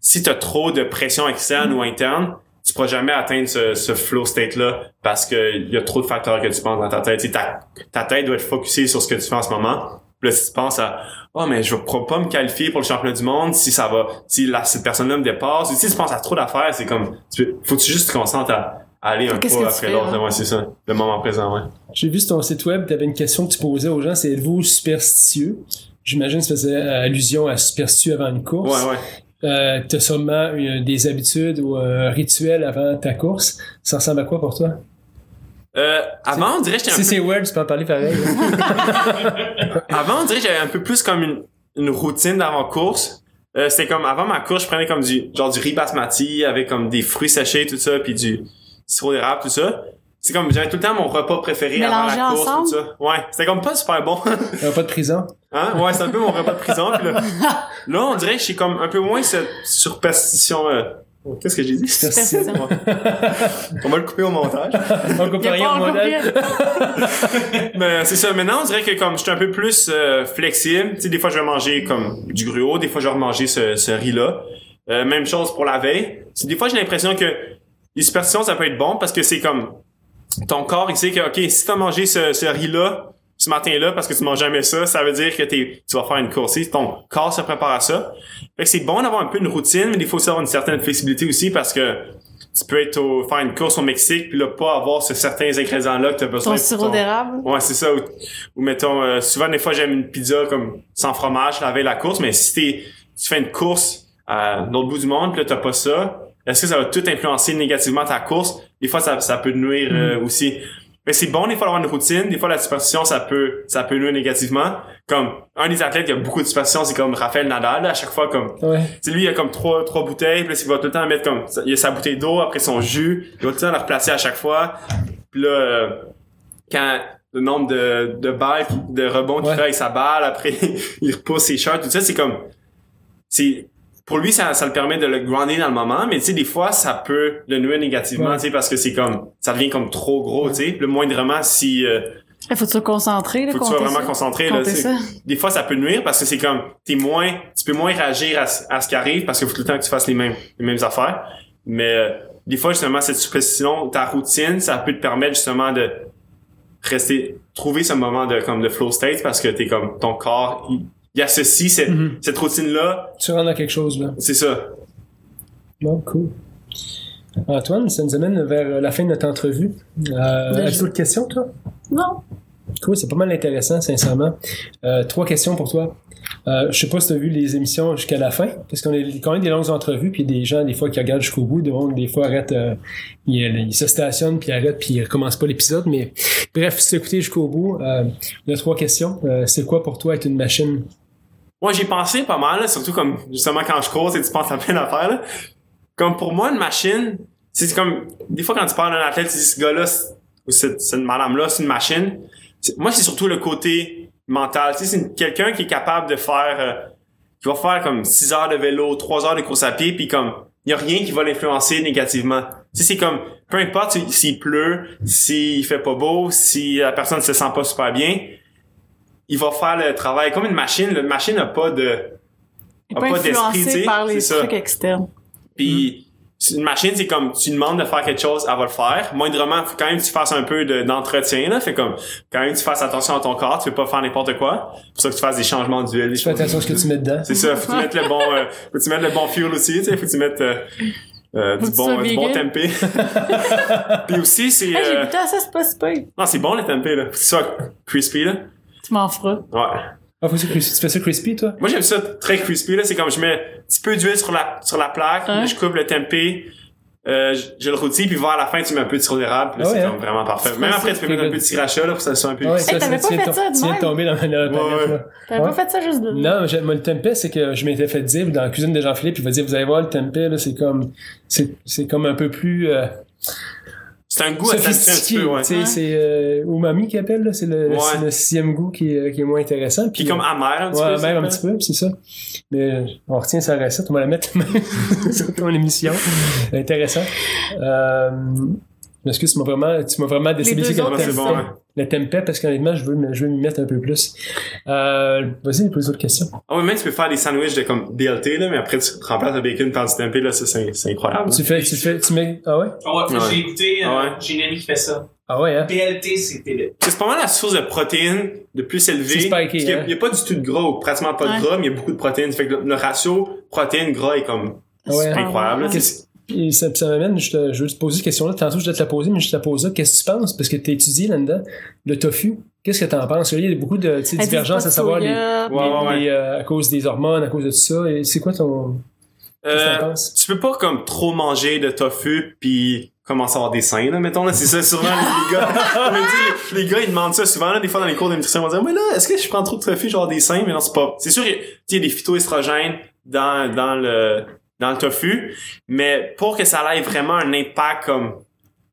si t'as trop de pression externe ou interne tu pourras jamais atteindre ce, ce flow state là parce que il y a trop de facteurs que tu penses dans ta tête ta, ta tête doit être focusée sur ce que tu fais en ce moment puis là si tu penses à oh mais je vais pas me qualifier pour le championnat du monde si ça va si la, cette personne-là me dépasse ou si tu penses à trop d'affaires c'est comme tu faut que tu juste te concentres à aller un Qu'est-ce pas que tu après fais, l'autre ouais c'est ça le moment présent ouais J'ai vu sur ton site web, tu avais une question que tu posais aux gens, c'est êtes-vous superstitieux? J'imagine que ça faisait allusion à superstitieux avant une course. ouais ouais Euh, tu as sûrement une- des habitudes ou un rituel avant ta course. Ça ressemble à quoi pour toi? euh, avant on dirait que j'étais un Si peu c'est weird, tu peux en parler pareil. hein. Avant, on dirait que j'avais un peu plus comme une, une routine d'avant-course. Euh, c'était comme, avant ma course, je prenais comme du, genre du riz basmati avec comme des fruits séchés, tout ça, puis du sirop d'érable, tout ça. C'est comme, j'avais tout le temps mon repas préféré avant la course, ensemble? tout ça. Ouais, c'était comme pas super bon. Euh, pas de prison? hein? Ouais, c'est un peu mon repas de prison. Puis là, là, on dirait que j'ai comme un peu moins cette superstition, euh, Qu'est-ce que j'ai dit? Superstition. On va le couper au montage. On coupe rien pas au rien. Mais c'est ça. Maintenant, on dirait que comme je suis un peu plus euh, flexible, tu sais, des fois je vais manger comme du gruau, des fois je vais manger ce, ce riz-là. Euh, même chose pour la veille. C'est- Des fois, j'ai l'impression que les superstitions, ça peut être bon parce que c'est comme ton corps, il sait que ok, si t'as mangé ce, ce riz-là ce matin-là parce que tu manges jamais ça, ça veut dire que t'es, tu vas faire une course. Sais, Ton corps se prépare à ça. Fait que c'est bon d'avoir un peu une routine, mais il faut aussi avoir une certaine flexibilité aussi parce que tu peux être au, faire une course au Mexique puis là pas avoir ce certains ingrédients-là que t'as besoin Ton sirop d'érable. Ouais, c'est ça. Ou, ou mettons, euh, souvent, des fois, j'aime une pizza comme sans fromage la veille de la course, mais si t'es, tu fais une course à l'autre bout du monde, pis là, t'as pas ça, est-ce que ça va tout influencer négativement ta course? Des fois, ça, ça peut nuire euh, aussi. Mais c'est bon, des fois, d'avoir une routine. Des fois, la superstition, ça peut, ça peut nuire négativement. Comme, un des athlètes qui a beaucoup de superstition, c'est comme Raphaël Nadal, là, à chaque fois, comme, Ouais. sais, lui, il a comme trois, trois bouteilles, puis là, il va tout le temps mettre comme, il a sa bouteille d'eau, après son jus, il va tout le temps la replacer à chaque fois. Puis là, euh, quand le nombre de, de balles, de rebonds qu'il Ouais. fait avec sa balle, après, il repousse ses shots, tout ça, c'est comme, c'est, pour lui, ça, ça le permet de le grounder dans le moment, mais tu sais, des fois, ça peut le nuire négativement, Ouais. tu sais, parce que c'est comme, ça devient comme trop gros, tu sais. Le moindrement, si, euh, Il faut que tu sois concentré, là, faut que tu sois vraiment ça. concentré, là, des fois ça peut nuire parce que c'est comme t'es moins tu peux moins réagir à, ce- à ce qui arrive parce qu'il faut tout le temps que tu fasses les mêmes les mêmes affaires mais euh, des fois justement cette superstition ta routine ça peut te permettre justement de rester trouver ce moment de comme de flow state parce que t'es comme ton corps il, il associe cette, Mhm. cette routine là Tu rentres dans quelque chose, là. c'est ça Bon, cool. Antoine, ça nous amène vers la fin de notre entrevue. Euh, Ben, As-tu d'autres questions, toi? Non. Cool, c'est pas mal intéressant, sincèrement. Euh, trois questions pour toi. Euh, je sais pas si tu as vu les émissions jusqu'à la fin, parce qu'on a quand même des longues entrevues, puis des gens, des fois, qui regardent jusqu'au bout, donc des fois arrêtent, euh, ils, ils se stationnent, puis arrêtent, puis ils recommencent pas l'épisode. Mais bref, si tu as écouté jusqu'au bout, euh, y a trois questions. Euh, c'est quoi pour toi être une machine? Moi, j'ai pensé pas mal, surtout comme justement quand je cours, et tu penses à plein d'affaires. là. Comme pour moi, une machine, c'est comme des fois quand tu parles d'un athlète, tu dis ce gars-là ou cette, cette madame-là, c'est une machine. Moi, c'est surtout le côté mental. Tu sais, c'est quelqu'un qui est capable de faire, euh, qui va faire comme 6 heures de vélo, 3 heures de course à pied, puis comme il y a rien qui va l'influencer négativement. Tu sais, c'est comme peu importe si- s'il pleut, s'il fait pas beau, si la personne se sent pas super bien, il va faire le travail comme une machine. La machine n'a pas de Il a pas pas d'esprit, tu sais, par les c'est ça. trucs externes. puis c'est une machine, c'est comme tu demandes de faire quelque chose, elle va le faire. Moindrement, faut quand même que tu fasses un peu de- d'entretien là, fait comme quand même que tu fasses attention à ton corps, tu veux pas faire n'importe quoi. Pour ça que tu fasses des changements d'huile, des Fais choses. attention à ce que tu mets dedans. C'est ça, faut que tu mettes le bon euh, faut que tu mettes le bon fuel aussi, tu sais, faut que tu mettes euh, euh, du bon du bon tempeh. Puis aussi c'est Hey, j'ai euh, goûté à ça, c'est pas super. non, c'est bon le tempeh là. Faut que ce soit crispy là. Tu m'en feras. Ouais. Ah, faut que tu fais ça crispy, toi? Moi j'aime ça très crispy là, c'est comme je mets un petit peu d'huile sur la sur la plaque, Hein? je coupe le tempeh, euh, je, je le rôtis puis vers la fin tu mets un peu de sirop d'érable, puis là, Ah c'est hein? comme vraiment parfait. Même après tu peux mettre un peu de sriracha là pour que ça soit un peu ouais, t'avais ça, pas tu viens fait de- ça de tu viens de tomber dans Ouais, là. T'avais Ouais. pas fait ça juste de... Non, moi, le tempeh, c'est que je m'étais fait dire dans la cuisine de Jean-Philippe, il va dire, vous allez voir, le tempeh, là, c'est comme, c'est, c'est comme un peu plus, euh, C'est un goût à un petit peu, ouais. C'est euh, umami qui appelle, là, c'est le, Ouais. le sixième goût qui est, qui est moins intéressant. Puis comme amer un petit ouais, peu. même un petit peu, c'est ça. Mais on retient sa recette, on va la mettre sur ton émission. Intéressant. Euh, je m'excuse, tu m'as vraiment, tu m'as vraiment déstabilisé avec autres, le c'est tempeh. bon, ouais. Le parce qu'honnêtement, je veux, je veux m'y mettre un peu plus. Euh, vas-y, pose d'autres questions. Ah ouais, même tu peux faire des sandwichs de comme DLT, là, mais après tu remplaces le bacon par du tempeh, là, c'est c'est incroyable. Tu fais, tu fais, tu mets, ah ouais? Ah ouais, Ouais. j'ai écouté, euh, Ah ouais. j'ai une amie qui fait ça. Ah ouais, hein? BLT, c'était le... C'est pas mal la source de protéines de plus élevée. C'est spiky, a- hein? Il y a pas du tout de gras, ou pratiquement pas Ouais. de gras, mais il y a beaucoup de protéines. Fait que le, le ratio protéines-gras est comme Ah ouais, Super hein? incroyable. là. Et ça, ça m'amène, je, te- je veux te poser cette question-là. Tantôt, je dois te la poser, mais je te la pose là. Qu'est-ce que tu penses? Parce que tu étudié là-dedans. Le tofu. Qu'est-ce que tu en penses? Il y a beaucoup de divergences à savoir les, soya, Ouais, ouais, ouais. les, euh, à cause des hormones, à cause de tout ça. Et c'est quoi ton. Euh, tu peux pas comme trop manger de tofu puis commencer à avoir des seins là mettons là c'est ça souvent les, gars on me dit, les, les gars ils demandent ça souvent là des fois dans les cours de nutrition ils vont dire mais là est-ce que je prends trop de tofu genre des seins? Mais non c'est pas c'est sûr il y a des phytoestrogènes dans dans le dans le tofu mais pour que ça ait vraiment un impact comme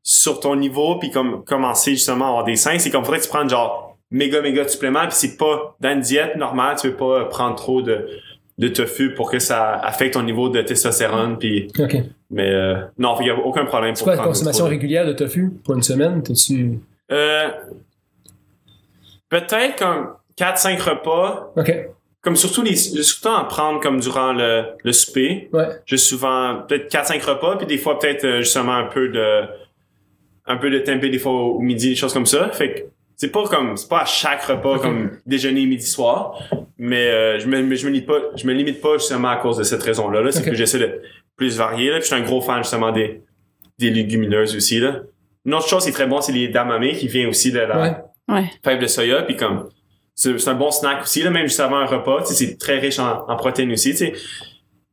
sur ton niveau puis comme commencer justement à avoir des seins c'est comme faudrait que tu prennes genre méga méga de suppléments puis c'est pas dans une diète normale tu veux pas prendre trop de de tofu pour que ça affecte ton niveau de testostérone puis mais euh, non, il y a aucun problème pour quoi la consommation de- régulière de tofu pour une semaine? T'as-tu. Euh, peut-être comme 4-5 repas, Ok. Comme surtout les surtout en prendre comme durant le, le souper. Ouais. J'ai souvent peut-être 4-5 repas, puis des fois peut-être euh, justement un peu de un peu de tempeh des fois au midi, des choses comme ça. Fait que c'est pas comme c'est pas à chaque repas comme déjeuner, midi, soir, mais euh, je me mais je me limite pas je me limite pas justement à cause de cette raison-là. Là, c'est Ok. que j'essaie de plus varier là. Puis je suis un gros fan justement des des légumineuses aussi là. Une autre chose qui est très bon, c'est les damamé qui vient aussi de la Ouais. Ouais. fève de soya puis comme c'est un bon snack aussi là même juste avant un repas tu sais c'est très riche en, en protéines aussi tu sais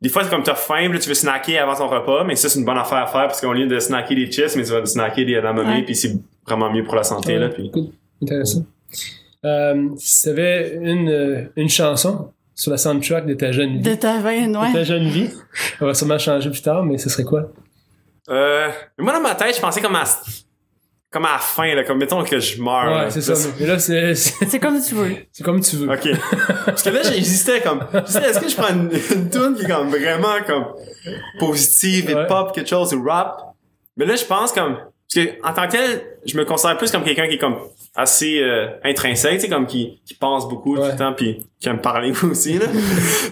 des fois c'est comme t'as faim là, tu veux snacker avant ton repas mais ça c'est une bonne affaire à faire parce qu'au lieu de snacker des chips mais tu vas snacker des edamame Ouais. puis c'est vraiment mieux pour la santé là Ouais, puis cool. Intéressant. Euh, si t'avais une, une chanson sur la soundtrack de ta jeune vie. De ta veine, de ouais. ta jeune vie. On va sûrement changer plus tard, mais ce serait quoi? euh, moi dans ma tête je pensais comme à comme à la fin là comme mettons que je meurs ouais, là. c'est ça. Mais là, c'est, c'est, comme tu veux. c'est comme tu veux. Ok. Parce que là, j'hésitais comme, je sais, est-ce que je prends une, une tune qui est comme vraiment comme positive et Ouais. pop, quelque chose, ou rap? Mais là, je pense comme, parce que en tant que tel, je me considère plus comme quelqu'un qui est comme assez euh, intrinsèque, tu sais, comme qui, qui pense beaucoup tout Ouais. le temps, puis qui aime parler aussi, là.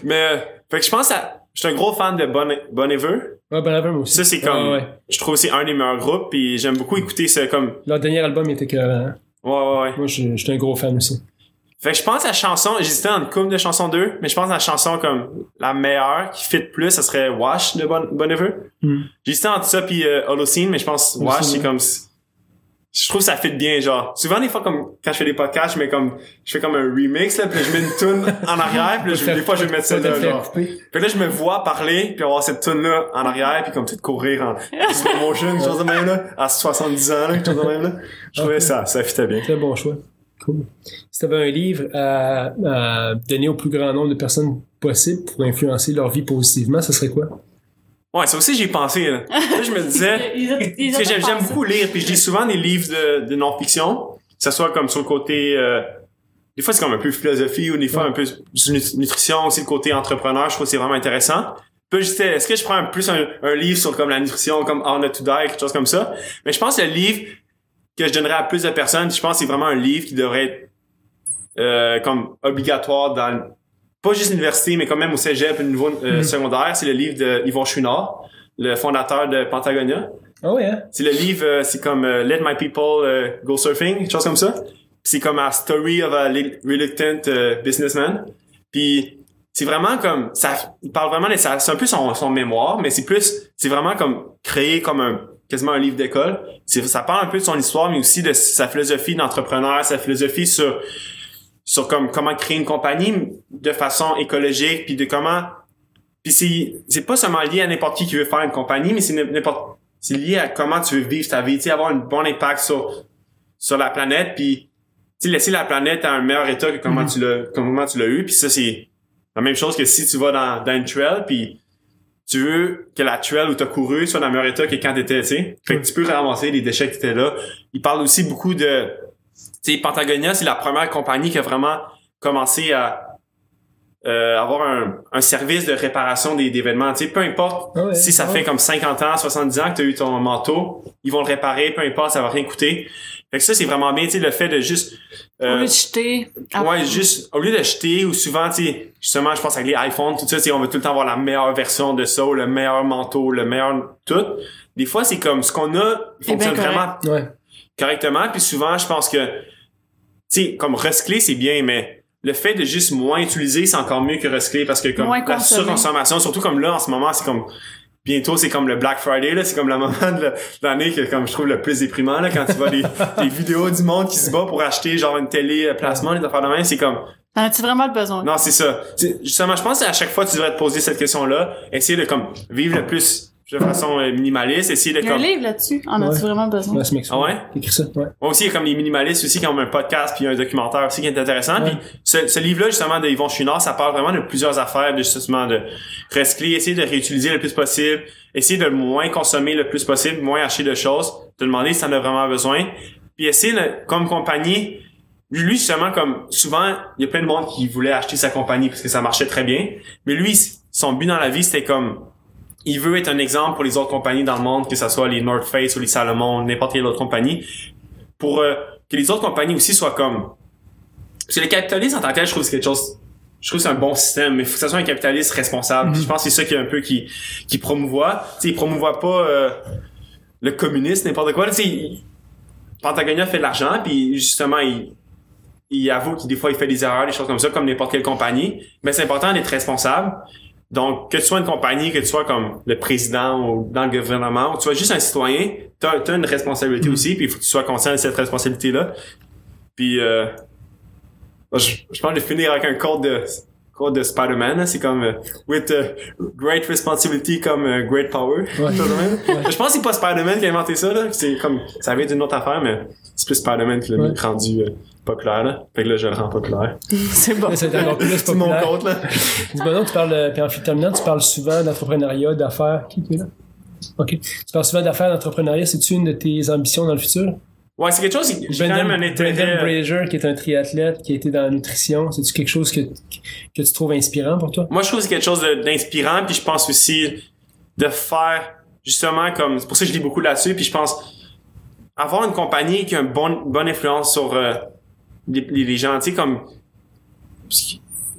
Mais, euh, fait que je pense à, je suis un gros fan de Bon, bon Ever. Ouais, avant, moi aussi. Ça, c'est comme, Ouais, ouais. je trouve c'est un des meilleurs groupes, puis j'aime beaucoup écouter ce comme, Leur dernier album il était que. hein. ouais, ouais, ouais. Moi, je je suis un gros fan aussi. Fait que je pense à la chanson, j'hésitais dans une couple de chansons d'eux, mais je pense à la chanson comme la meilleure qui fit plus, ça serait Wash de Bon, bon Ever. Hmm. J'hésitais entre ça puis euh, Holocene, mais je pense Wash c'est comme je trouve que ça fit bien genre. Souvent des fois comme quand je fais des podcasts, je mets comme je fais comme un remix là, puis je mets une tune en arrière, puis là, je- des fois je vais mettre ça là, genre. que là je me vois parler puis avoir cette tune là en arrière puis comme tout courir en slow motion, chose de même là, à 70 ans là, chose de même là. Je trouvais Ok. ça ça fitait bien. Très bon choix. Cool. Si tu avais un livre à, à donner au plus grand nombre de personnes possible pour influencer leur vie positivement, ce serait quoi? Ouais, ça aussi j'ai pensé là. Là, je me disais Parce que j'aime, beaucoup lire, puis je lis souvent des livres de, de non-fiction, que ce soit comme sur le côté... euh, des fois, c'est comme un peu philosophie, ou des fois Ouais. un peu nutrition, aussi le côté entrepreneur, je trouve que c'est vraiment intéressant. Puis je disais, est-ce que je prends un- plus un, un livre sur comme la nutrition, comme How Not To Die, quelque chose comme ça? Mais je pense que le livre que je donnerais à plus de personnes, je pense que c'est vraiment un livre qui devrait être euh, comme obligatoire dans pas juste l'université, mais quand même au cégep, au niveau euh, Mhm. secondaire, c'est le livre de Yvon Chouinard, le fondateur de Pentagonia. Ah ouais, hein? C'est le livre, euh, c'est comme euh, Let My People Go Surfing, quelque chose comme ça. C'est comme a story of a reluctant businessman. Puis c'est vraiment comme ça, il parle vraiment c'est un peu son, son mémoire, mais c'est plus, c'est vraiment comme créer comme un quasiment un livre d'école. Ça parle un peu de son histoire, mais aussi de sa philosophie d'entrepreneur, sa philosophie sur sur comme comment créer une compagnie de façon écologique, puis de comment puis c'est c'est pas seulement lié à n'importe qui qui veut faire une compagnie, mais c'est n'importe c'est lié à comment tu veux vivre ta vie, tu sais, avoir un bon impact sur sur la planète, puis tu sais, laisser la planète à un meilleur état que comment Mhm. tu l'as comment tu l'as eu, puis ça c'est la même chose que si tu vas dans dans une trail, puis tu veux que la trail où t'as couru soit dans le meilleur état que quand t'étais, tu sais. Fait que tu peux ramasser les déchets qui étaient là. Il parle aussi beaucoup de, tu sais, Patagonia, c'est la première compagnie qui a vraiment commencé à euh, avoir un, un service de réparation des, d'événements. Tu sais, peu importe Ah ouais, si ça ah fait comme 50 ans, 70 ans que tu as eu ton manteau, ils vont le réparer, peu importe, ça va rien coûter. Fait que ça, c'est vraiment bien, tu sais, le fait de juste... Au euh, lieu de jeter. Ah, Ouais, juste, au lieu de jeter, ou souvent, tu sais, justement, je pense avec les iPhones, tout ça, tu sais, on veut tout le temps avoir la meilleure version de ça, ou le meilleur manteau, le meilleur tout. Des fois, c'est comme, ce qu'on a fonctionne vraiment Ouais. Correctement, puis souvent, je pense que, tu sais, comme recycler, c'est bien, mais le fait de juste moins utiliser, c'est encore mieux que recycler, parce que comme Moins la surconsommation, surtout comme là, en ce moment, c'est comme, bientôt, c'est comme le Black Friday, là, c'est comme le moment de la- de l'année que, comme je trouve le plus déprimant, là, quand tu vois des, des vidéos du monde qui se bat pour acheter, genre, une télé euh, placement, les affaires de même, c'est comme, T'en as-tu vraiment le besoin? non, c'est ça. Justement, je pense qu'à chaque fois, tu devrais te poser cette question-là. Essayer de comme vivre le plus de façon euh, minimaliste. Essayer de Il y a un comme. livre là-dessus. En as-tu vraiment besoin? Ouais, c'est Ah ouais? écrit ça. Ouais. Moi aussi, il y a comme les minimalistes aussi qui ont un podcast puis un documentaire aussi qui est intéressant. Ouais. Puis ce, ce livre-là, justement, de Yvon Chouinard, ça parle vraiment de plusieurs affaires, de justement de recycler, essayer de réutiliser le plus possible, essayer de le moins consommer le plus possible, moins acheter de choses, te demander si t'en as vraiment besoin. Puis essayer, de- comme compagnie, lui, justement, comme souvent, il y a plein de monde qui voulait acheter sa compagnie parce que ça marchait très bien. Mais lui, son but dans la vie, c'était comme il veut être un exemple pour les autres compagnies dans le monde, que ce soit les North Face ou les Salomon, n'importe quelle autre compagnie, pour euh, que les autres compagnies aussi soient comme... Parce que le capitalisme en tant que tel, je trouve que c'est quelque chose... Je trouve que c'est un bon système, mais il faut que ça soit un capitaliste responsable. Puis Je pense que c'est ça qui est un peu qui, qui promouvoit. Tu sais, il promouvoit pas euh, le communisme, n'importe quoi. Tu sais, Patagonia fait de l'argent, puis justement, il, il avoue qu'il des fois il fait des erreurs, des choses comme ça, comme n'importe quelle compagnie. Mais c'est important d'être responsable. Donc, que tu sois une compagnie, que tu sois comme le président ou dans le gouvernement, ou que tu sois juste un citoyen, t'as as une responsabilité aussi, puis il faut que tu sois conscient de cette responsabilité-là. Puis, euh, je, je pense de finir avec un code de de Spider-Man, c'est comme euh, with euh, great responsibility comme euh, great power. Ouais. Je pense que c'est pas Spider-Man qui a inventé ça, là. C'est comme, ça vient d'une autre affaire, mais c'est plus Spider-Man qui l'a Ouais. rendu euh, populaire, là. Fait que là, je le rends populaire. C'est bon. C'est encore plus C'est mon compte, là. Dis-moi donc, tu parles, euh, puis en terminant, tu parles souvent d'entrepreneuriat, d'affaires. Qui qui est là? OK. Tu parles souvent d'affaires, d'entrepreneuriat. C'est-tu une de tes ambitions dans le futur? Ouais, c'est quelque chose, j'ai quand même un intérêt. Brendan Brazier, qui est un triathlète, qui a été dans la nutrition, c'est-tu quelque chose que, que tu trouves inspirant pour toi? Moi, je trouve que c'est quelque chose d'inspirant, puis je pense aussi de faire justement comme c'est pour ça que je lis beaucoup là-dessus, puis je pense avoir une compagnie qui a une bonne bonne influence sur euh, les, les, gens, tu sais comme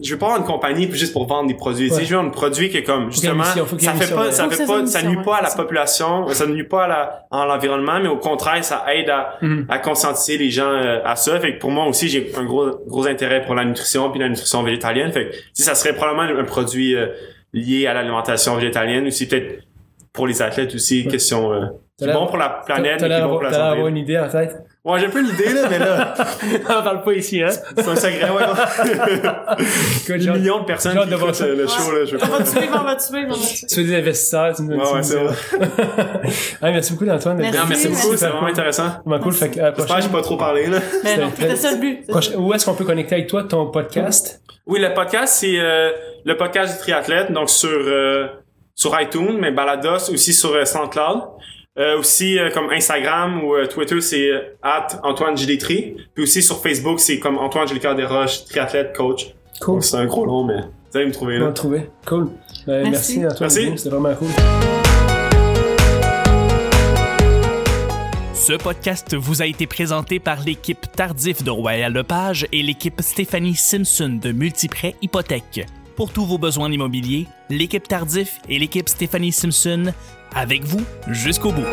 je veux pas avoir une compagnie juste pour vendre des produits, tu sais, Ouais. je veux un produit qui est comme justement mission, ça fait mission, pas ouais. ça fait pas ça mission, nuit pas à la population, ça nuit pas à la à l'environnement, mais au contraire, ça aide à Mhm. à conscientiser les gens euh, à ça. Fait que pour moi aussi, j'ai un gros gros intérêt pour la nutrition puis la nutrition végétalienne. Fait que si ça serait probablement un produit euh, lié à l'alimentation végétalienne ou c'est peut-être pour les athlètes aussi Ouais. question euh, bon pour la planète qui est bon pour la santé. une idée en tête. Ouais, j'ai un peu l'idée là, mais là On parle pas ici, hein? c'est un secret ouais. Des millions de personnes qui écoutent euh, le show là, je veux On va suivre, on va te suivre, on va suivre. tu fais des investisseurs, tu nous Ouais, ouais, c'est vrai. Ah, merci beaucoup, Antoine. Merci. Merci beaucoup, c'est vraiment intéressant. Vraiment cool. Fait que, J'espère que j'ai pas trop parlé là. Mais non, C'était ça le but. où est-ce qu'on peut connecter avec toi, ton podcast? Oui, le podcast, c'est euh, le podcast du triathlète, donc sur euh, sur iTunes, mais Balados aussi sur euh, SoundCloud. Euh, aussi euh, comme Instagram ou euh, Twitter, c'est euh, at Antoine Gilletri. Puis aussi sur Facebook, c'est comme Antoine Gélicard Desroches, triathlète, coach. Cool. Donc, C'est un gros nom, mais vous allez me trouver On va là. trouver. Cool. Ben, merci. Merci. Antoine. Merci. C'était vraiment cool. Ce podcast vous a été présenté par l'équipe Tardif de Royal Lepage et l'équipe Stéphanie Simpson de Multiprêt Hypothèque. Pour tous vos besoins immobiliers, l'équipe Tardif et l'équipe Stéphanie Simpson avec vous jusqu'au bout.